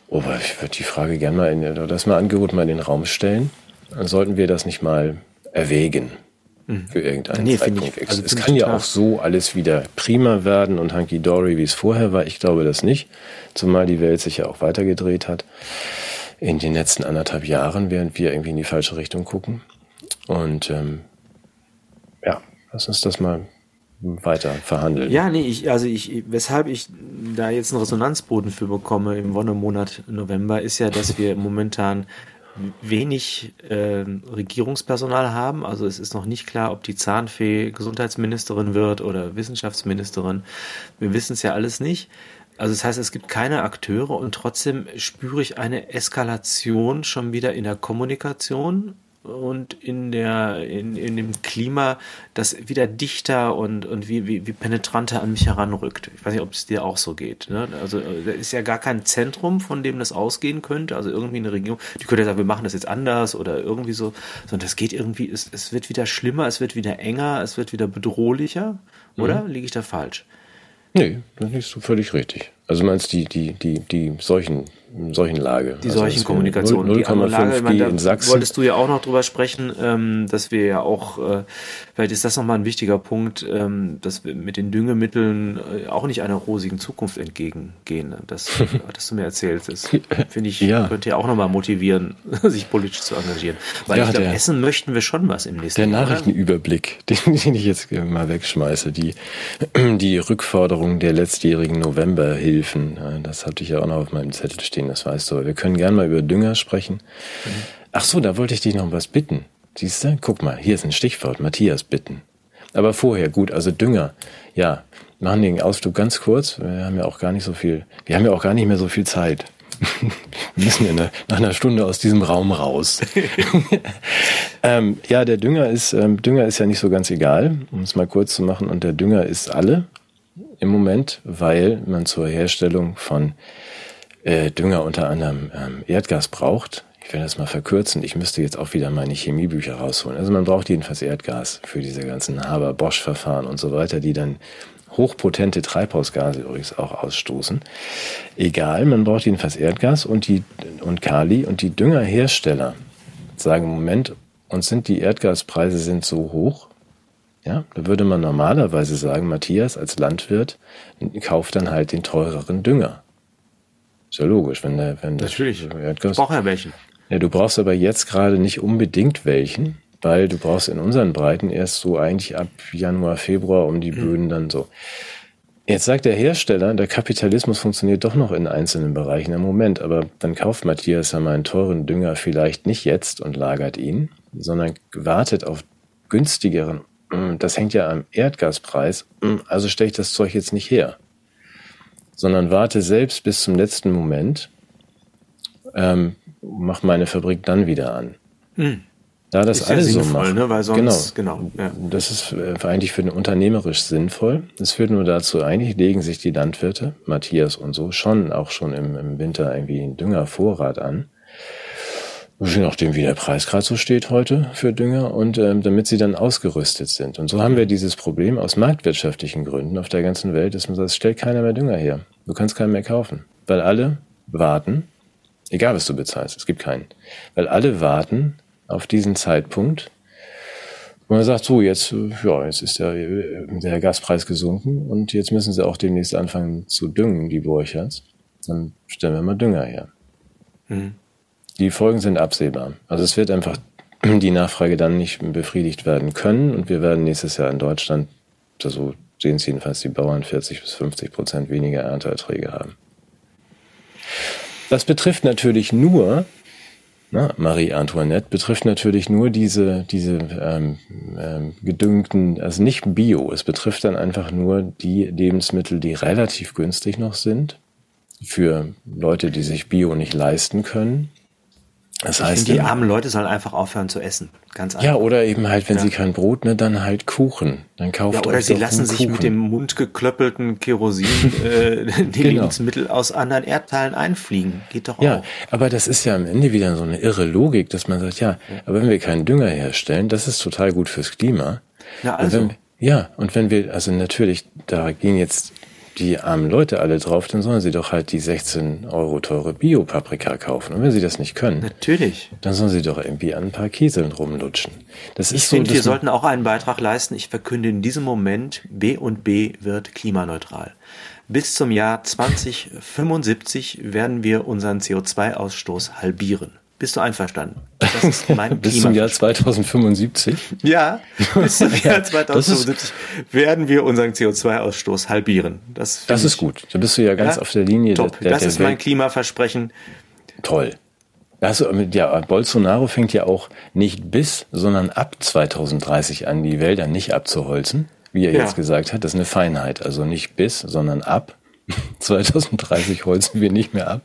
Aber ich würde die Frage gerne mal in, das mal Angebot mal in den Raum stellen. Sollten wir das nicht mal erwägen. Mhm. für irgendeinen nee, Zeitpunkt. Ich, also es kann ja auch so alles wieder prima werden und hunky dory, wie es vorher war. Ich glaube das nicht. Zumal die Welt sich ja auch weitergedreht hat in den letzten anderthalb Jahren, während wir irgendwie in die falsche Richtung gucken. Und ähm, ja, lass uns das mal weiter verhandeln. Ja, nee, ich, also ich, weshalb ich da jetzt einen Resonanzboden für bekomme im Wonnemonat November, ist ja, dass wir momentan wenig äh, Regierungspersonal haben. Also es ist noch nicht klar, ob die Zahnfee Gesundheitsministerin wird oder Wissenschaftsministerin. Wir wissen es ja alles nicht. Also das heißt, es gibt keine Akteure und trotzdem spüre ich eine Eskalation schon wieder in der Kommunikation und in der in, in dem Klima, das wieder dichter und und wie, wie, wie penetranter an mich heranrückt. Ich weiß nicht, ob es dir auch so geht. Ne? Also da ist ja gar kein Zentrum, von dem das ausgehen könnte. Also irgendwie eine Regierung, die könnte sagen, wir machen das jetzt anders oder irgendwie so, sondern das geht irgendwie, es, es wird wieder schlimmer, es wird wieder enger, es wird wieder bedrohlicher. Oder mhm. liege ich da falsch? Nee, das liegst du völlig richtig. Also meinst die, die, die, die solchen solchen Lage. Die also solchen Kommunikation. 0,5 G in Sachsen. Wolltest du ja auch noch drüber sprechen, ähm, dass wir ja auch, äh, vielleicht ist das nochmal ein wichtiger Punkt, ähm, dass wir mit den Düngemitteln äh, auch nicht einer rosigen Zukunft entgegengehen. Das hattest du mir erzählt. Das finde ich, ja. könnte ja auch nochmal motivieren, sich politisch zu engagieren. Weil ja, ich glaube, Essen möchten wir schon was im nächsten Der Jahr, Nachrichtenüberblick, den, den ich jetzt mal wegschmeiße, die, die Rückforderung der letztjährigen Novemberhilfen, das hatte ich ja auch noch auf meinem Zettel stehen Martin, das weißt du. Wir können gerne mal über Dünger sprechen. Mhm. Ach so, da wollte ich dich noch was bitten. Siehst du? Guck mal, hier ist ein Stichwort. Matthias bitten. Aber vorher, gut, also Dünger. Ja, machen den Ausflug ganz kurz. Wir haben ja auch gar nicht so viel, wir haben ja auch gar nicht mehr so viel Zeit. wir müssen ja eine, nach einer Stunde aus diesem Raum raus. ähm, ja, der Dünger ist, ähm, Dünger ist ja nicht so ganz egal, um es mal kurz zu machen. Und der Dünger ist alle im Moment, weil man zur Herstellung von äh, Dünger unter anderem ähm, Erdgas braucht. Ich will das mal verkürzen. Ich müsste jetzt auch wieder meine Chemiebücher rausholen. Also man braucht jedenfalls Erdgas für diese ganzen Haber-Bosch-Verfahren und so weiter, die dann hochpotente Treibhausgase übrigens auch ausstoßen. Egal, man braucht jedenfalls Erdgas und die und Kali und die Düngerhersteller sagen Moment, uns sind die Erdgaspreise sind so hoch. Ja, da würde man normalerweise sagen, Matthias als Landwirt kauft dann halt den teureren Dünger. Ist ja logisch, wenn der, wenn Natürlich. Ich brauche ja welchen. Ja, du brauchst aber jetzt gerade nicht unbedingt welchen, weil du brauchst in unseren Breiten erst so eigentlich ab Januar, Februar um die mhm. Böden dann so. Jetzt sagt der Hersteller, der Kapitalismus funktioniert doch noch in einzelnen Bereichen im Moment, aber dann kauft Matthias ja mal einen teuren Dünger vielleicht nicht jetzt und lagert ihn, sondern wartet auf günstigeren. Das hängt ja am Erdgaspreis, also stelle ich das Zeug jetzt nicht her sondern warte selbst bis zum letzten Moment ähm, mach meine Fabrik dann wieder an. Hm. Da das ist alles so macht, ne? Weil sonst, genau, genau ja. das ist äh, eigentlich für den unternehmerisch sinnvoll. Es führt nur dazu, eigentlich legen sich die Landwirte, Matthias und so, schon auch schon im, im Winter irgendwie einen Düngervorrat an. Je nachdem, wie der Preis gerade so steht heute für Dünger und ähm, damit sie dann ausgerüstet sind. Und so haben wir dieses Problem aus marktwirtschaftlichen Gründen auf der ganzen Welt, dass man sagt, stellt keiner mehr Dünger her. Du kannst keinen mehr kaufen. Weil alle warten, egal was du bezahlst, es gibt keinen. Weil alle warten auf diesen Zeitpunkt, wo man sagt, so, jetzt, ja, jetzt ist der, der Gaspreis gesunken und jetzt müssen sie auch demnächst anfangen zu düngen, die Borcherts. Dann stellen wir mal Dünger her. Mhm. Die Folgen sind absehbar. Also es wird einfach die Nachfrage dann nicht befriedigt werden können und wir werden nächstes Jahr in Deutschland, so sehen es jedenfalls die Bauern, 40 bis 50 Prozent weniger Ernteerträge haben. Das betrifft natürlich nur na, Marie Antoinette betrifft natürlich nur diese, diese ähm, ähm, gedüngten, also nicht Bio, es betrifft dann einfach nur die Lebensmittel, die relativ günstig noch sind, für Leute, die sich Bio nicht leisten können. Das ich heißt, die armen Leute sollen einfach aufhören zu essen. Ganz einfach. Ja, oder eben halt, wenn ja. sie kein Brot, ne, dann halt Kuchen. Dann kauft ja, oder sie lassen sich mit dem mundgeklöppelten Kerosin äh, die genau. Lebensmittel aus anderen Erdteilen einfliegen. Geht doch ja, auch. Ja, aber das ist ja am Ende wieder so eine irre Logik, dass man sagt, ja, aber wenn wir keinen Dünger herstellen, das ist total gut fürs Klima. Ja, also. Und wenn, ja, und wenn wir, also natürlich, da gehen jetzt die armen Leute alle drauf, dann sollen sie doch halt die 16 Euro teure Bio-Paprika kaufen. Und wenn sie das nicht können, natürlich, dann sollen sie doch irgendwie an ein paar Kieseln rumlutschen. Das ich ist finde, so, wir sollten auch einen Beitrag leisten. Ich verkünde in diesem Moment, B und B wird klimaneutral. Bis zum Jahr 2075 werden wir unseren CO2-Ausstoß halbieren. Bist du einverstanden? Das ist mein Bis zum Jahr 2075? Ja, bis zum Jahr 2075 werden wir unseren CO2-Ausstoß halbieren. Das, das ist gut. Da bist du ja ganz ja? auf der Linie. Top. Der, das der ist Welt. mein Klimaversprechen. Toll. Also, ja, Bolsonaro fängt ja auch nicht bis, sondern ab 2030 an, die Wälder nicht abzuholzen, wie er ja. jetzt gesagt hat. Das ist eine Feinheit. Also nicht bis, sondern ab. 2030 holzen wir nicht mehr ab.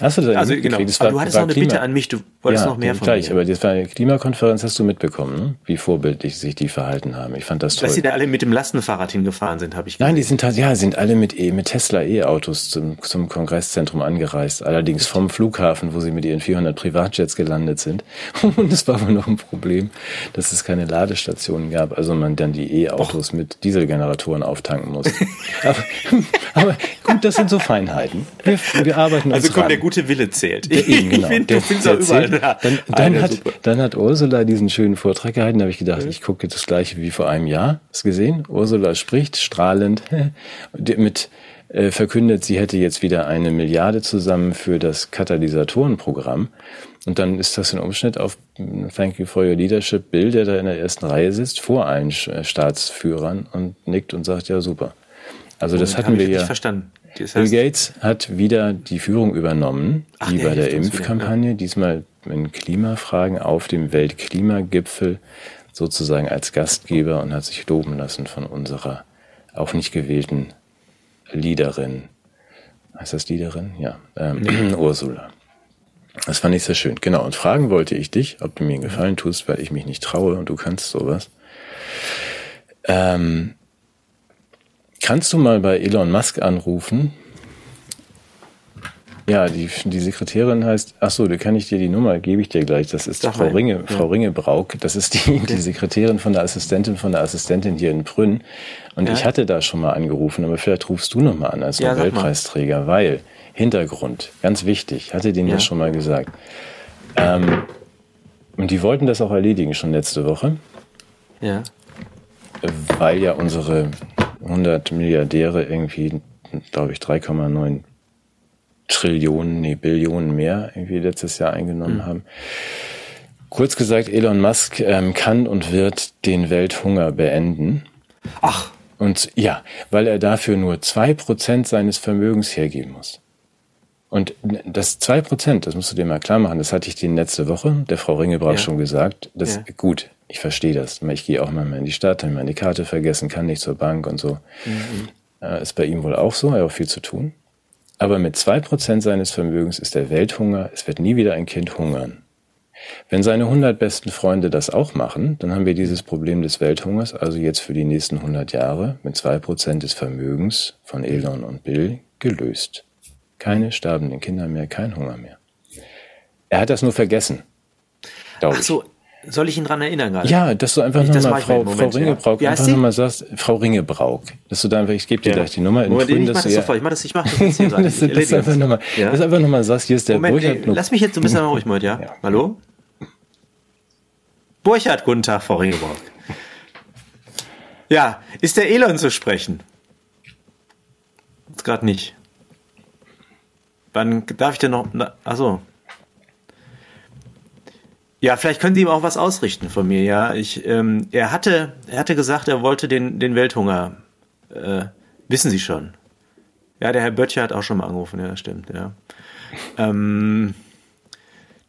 Hast du da Also genau. War, du hattest noch eine Klima Bitte an mich, du wolltest ja, noch mehr von gleich, mir. aber das war eine Klimakonferenz, hast du mitbekommen, ne? wie vorbildlich sich die verhalten haben. Ich fand das toll. Dass sie da alle mit dem Lastenfahrrad hingefahren sind, habe ich gesehen. Nein, die sind ja, sind alle mit, e, mit Tesla E-Autos zum, zum Kongresszentrum angereist. Allerdings vom Flughafen, wo sie mit ihren 400 Privatjets gelandet sind. Und es war wohl noch ein Problem, dass es keine Ladestationen gab, also man dann die E-Autos mit Dieselgeneratoren auftanken musste. aber, aber gut, das sind so Feinheiten. Wir, wir arbeiten Also komm, der gute Wille zählt. Der, eben, genau. Find, der, du der überall da. Dann, dann, hat, dann hat Ursula diesen schönen Vortrag gehalten, da habe ich gedacht, mhm. ich gucke das gleiche wie vor einem Jahr. Hast gesehen? Ursula spricht strahlend mit äh, verkündet, sie hätte jetzt wieder eine Milliarde zusammen für das Katalysatorenprogramm. Und dann ist das ein Umschnitt auf Thank you for your leadership Bill, der da in der ersten Reihe sitzt, vor allen Staatsführern und nickt und sagt, ja super. Also das hatten wir ja. Verstanden. Das heißt, Bill Gates hat wieder die Führung übernommen, Ach, wie bei der Impfkampagne, wieder, ja. diesmal in Klimafragen auf dem Weltklimagipfel sozusagen als Gastgeber und hat sich loben lassen von unserer auch nicht gewählten Leaderin. Heißt das Leaderin? Ja, ähm, nee. Ursula. Das fand ich sehr schön. Genau. Und fragen wollte ich dich, ob du mir einen Gefallen tust, weil ich mich nicht traue und du kannst sowas. Ähm, Kannst du mal bei Elon Musk anrufen? Ja, die, die Sekretärin heißt, ach so, da kann ich dir die Nummer, gebe ich dir gleich. Das ist Frau Ringe, ja. Frau Ringebrauk. Das ist die, die Sekretärin von der Assistentin von der Assistentin hier in Brünn. Und ja. ich hatte da schon mal angerufen, aber vielleicht rufst du noch mal an als ja, Nobelpreisträger, weil Hintergrund, ganz wichtig, hatte denen ja. schon mal gesagt. Ähm, und die wollten das auch erledigen schon letzte Woche. Ja. Weil ja unsere 100 Milliardäre irgendwie, glaube ich, 3,9 Trillionen, nee, Billionen mehr irgendwie letztes Jahr eingenommen mhm. haben. Kurz gesagt, Elon Musk ähm, kann und wird den Welthunger beenden. Ach. Und ja, weil er dafür nur zwei Prozent seines Vermögens hergeben muss. Und das zwei Prozent, das musst du dir mal klar machen, das hatte ich dir letzte Woche, der Frau Ringebrauch ja. schon gesagt. Das ja. gut, ich verstehe das. Ich gehe auch mal in die Stadt, habe meine Karte vergessen, kann nicht zur Bank und so. Mhm. Äh, ist bei ihm wohl auch so, er hat auch viel zu tun. Aber mit zwei Prozent seines Vermögens ist der Welthunger, es wird nie wieder ein Kind hungern. Wenn seine 100 besten Freunde das auch machen, dann haben wir dieses Problem des Welthungers also jetzt für die nächsten 100 Jahre mit zwei Prozent des Vermögens von Elon und Bill gelöst. Keine sterbenden Kinder mehr, kein Hunger mehr. Er hat das nur vergessen. Ach so, soll ich ihn dran erinnern gerade? Ja, dass du einfach nochmal Frau, Frau Ringebrauk ja. einfach nochmal sagst, Frau Ringebrauk, dass du da einfach, ich gebe dir ja. gleich die Nummer in Moment, ich mach das sofort, ich mach das, ich mach das jetzt hier dass, du, dass, einfach nochmal, ja? dass einfach nochmal sagst, hier ist der Moment, Burchard. Ey, lass mich jetzt ein bisschen ruhig mal, ja? ja? Hallo? Burchard, guten Tag, Frau Ringebrauk. Ja, ist der Elon zu sprechen? Jetzt gerade nicht. Wann darf ich denn noch, achso, ja, vielleicht können Sie ihm auch was ausrichten von mir, ja. Ich, ähm, er hatte, er hatte gesagt, er wollte den, den Welthunger, äh, wissen Sie schon. Ja, der Herr Böttcher hat auch schon mal angerufen, ja, stimmt, ja. Ähm,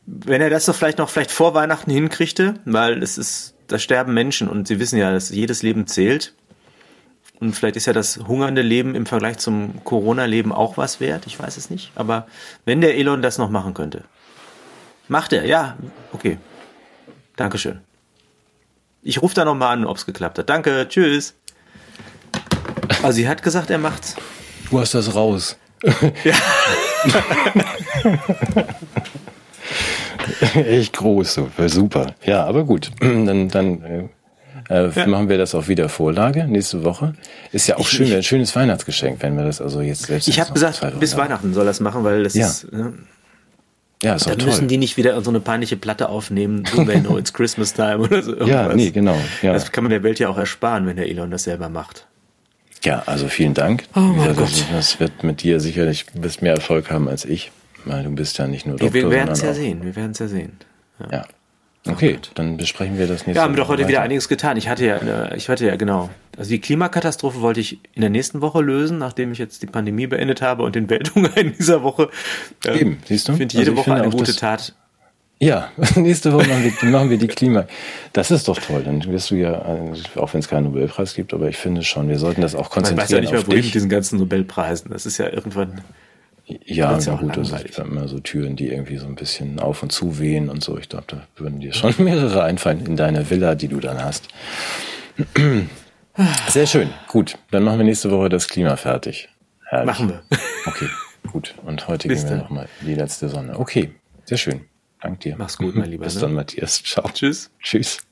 wenn er das so vielleicht noch vielleicht vor Weihnachten hinkriegte, weil es ist, da sterben Menschen und Sie wissen ja, dass jedes Leben zählt. Und vielleicht ist ja das hungernde Leben im Vergleich zum Corona-Leben auch was wert, ich weiß es nicht. Aber wenn der Elon das noch machen könnte, Macht er, ja. Okay. Dankeschön. Ich rufe da nochmal an, ob es geklappt hat. Danke, tschüss. Also sie hat gesagt, er macht's. Du hast das raus. Ja. Echt groß, super. Ja, aber gut. Dann, dann äh, äh, ja. machen wir das auf Wiedervorlage nächste Woche. Ist ja auch ich, schön, ich, ein schönes Weihnachtsgeschenk, wenn wir das also jetzt selbst. Ich habe gesagt, bis Weihnachten soll das machen, weil das ja. ist. Ne? Ja, ist auch Dann toll. müssen die nicht wieder so eine peinliche Platte aufnehmen, so they know it's Christmas time oder so. Irgendwas. Ja, nee, genau. Ja. Das kann man der Welt ja auch ersparen, wenn der Elon das selber macht. Ja, also vielen Dank. Oh mein Gott. Das, das wird mit dir sicherlich wirst mehr Erfolg haben als ich, weil du bist ja nicht nur Doktor. Wir werden es ja sehen, wir werden es ja sehen. Ja. ja. Okay, dann besprechen wir das nächste Ja, haben wir doch heute weiter. wieder einiges getan. Ich hatte ja, ich hatte ja genau. Also die Klimakatastrophe wollte ich in der nächsten Woche lösen, nachdem ich jetzt die Pandemie beendet habe und den Welthunger in dieser Woche. Äh, Eben, siehst du? Ich finde jede also ich Woche finde eine gute Tat. Ja, nächste Woche machen wir, machen wir die Klima. Das ist doch toll. Dann wirst du ja, äh, auch wenn es keinen Nobelpreis gibt, aber ich finde schon, wir sollten das auch konzentrieren. Man weiß ja nicht mehr, wohin mit diesen ganzen Nobelpreisen. Das ist ja irgendwann. Ja, na gut, das ist immer so Türen, die irgendwie so ein bisschen auf und zu wehen und so. Ich glaube, da würden dir schon mehrere einfallen in deiner Villa, die du dann hast. Sehr schön. Gut, dann machen wir nächste Woche das Klima fertig. Herrlich. Machen wir. Okay, gut. Und heute Bis gehen wir nochmal die letzte Sonne. Okay, sehr schön. Dank dir. Mach's gut, mein Lieber. Bis ne? dann, Matthias. Ciao. Tschüss. Tschüss.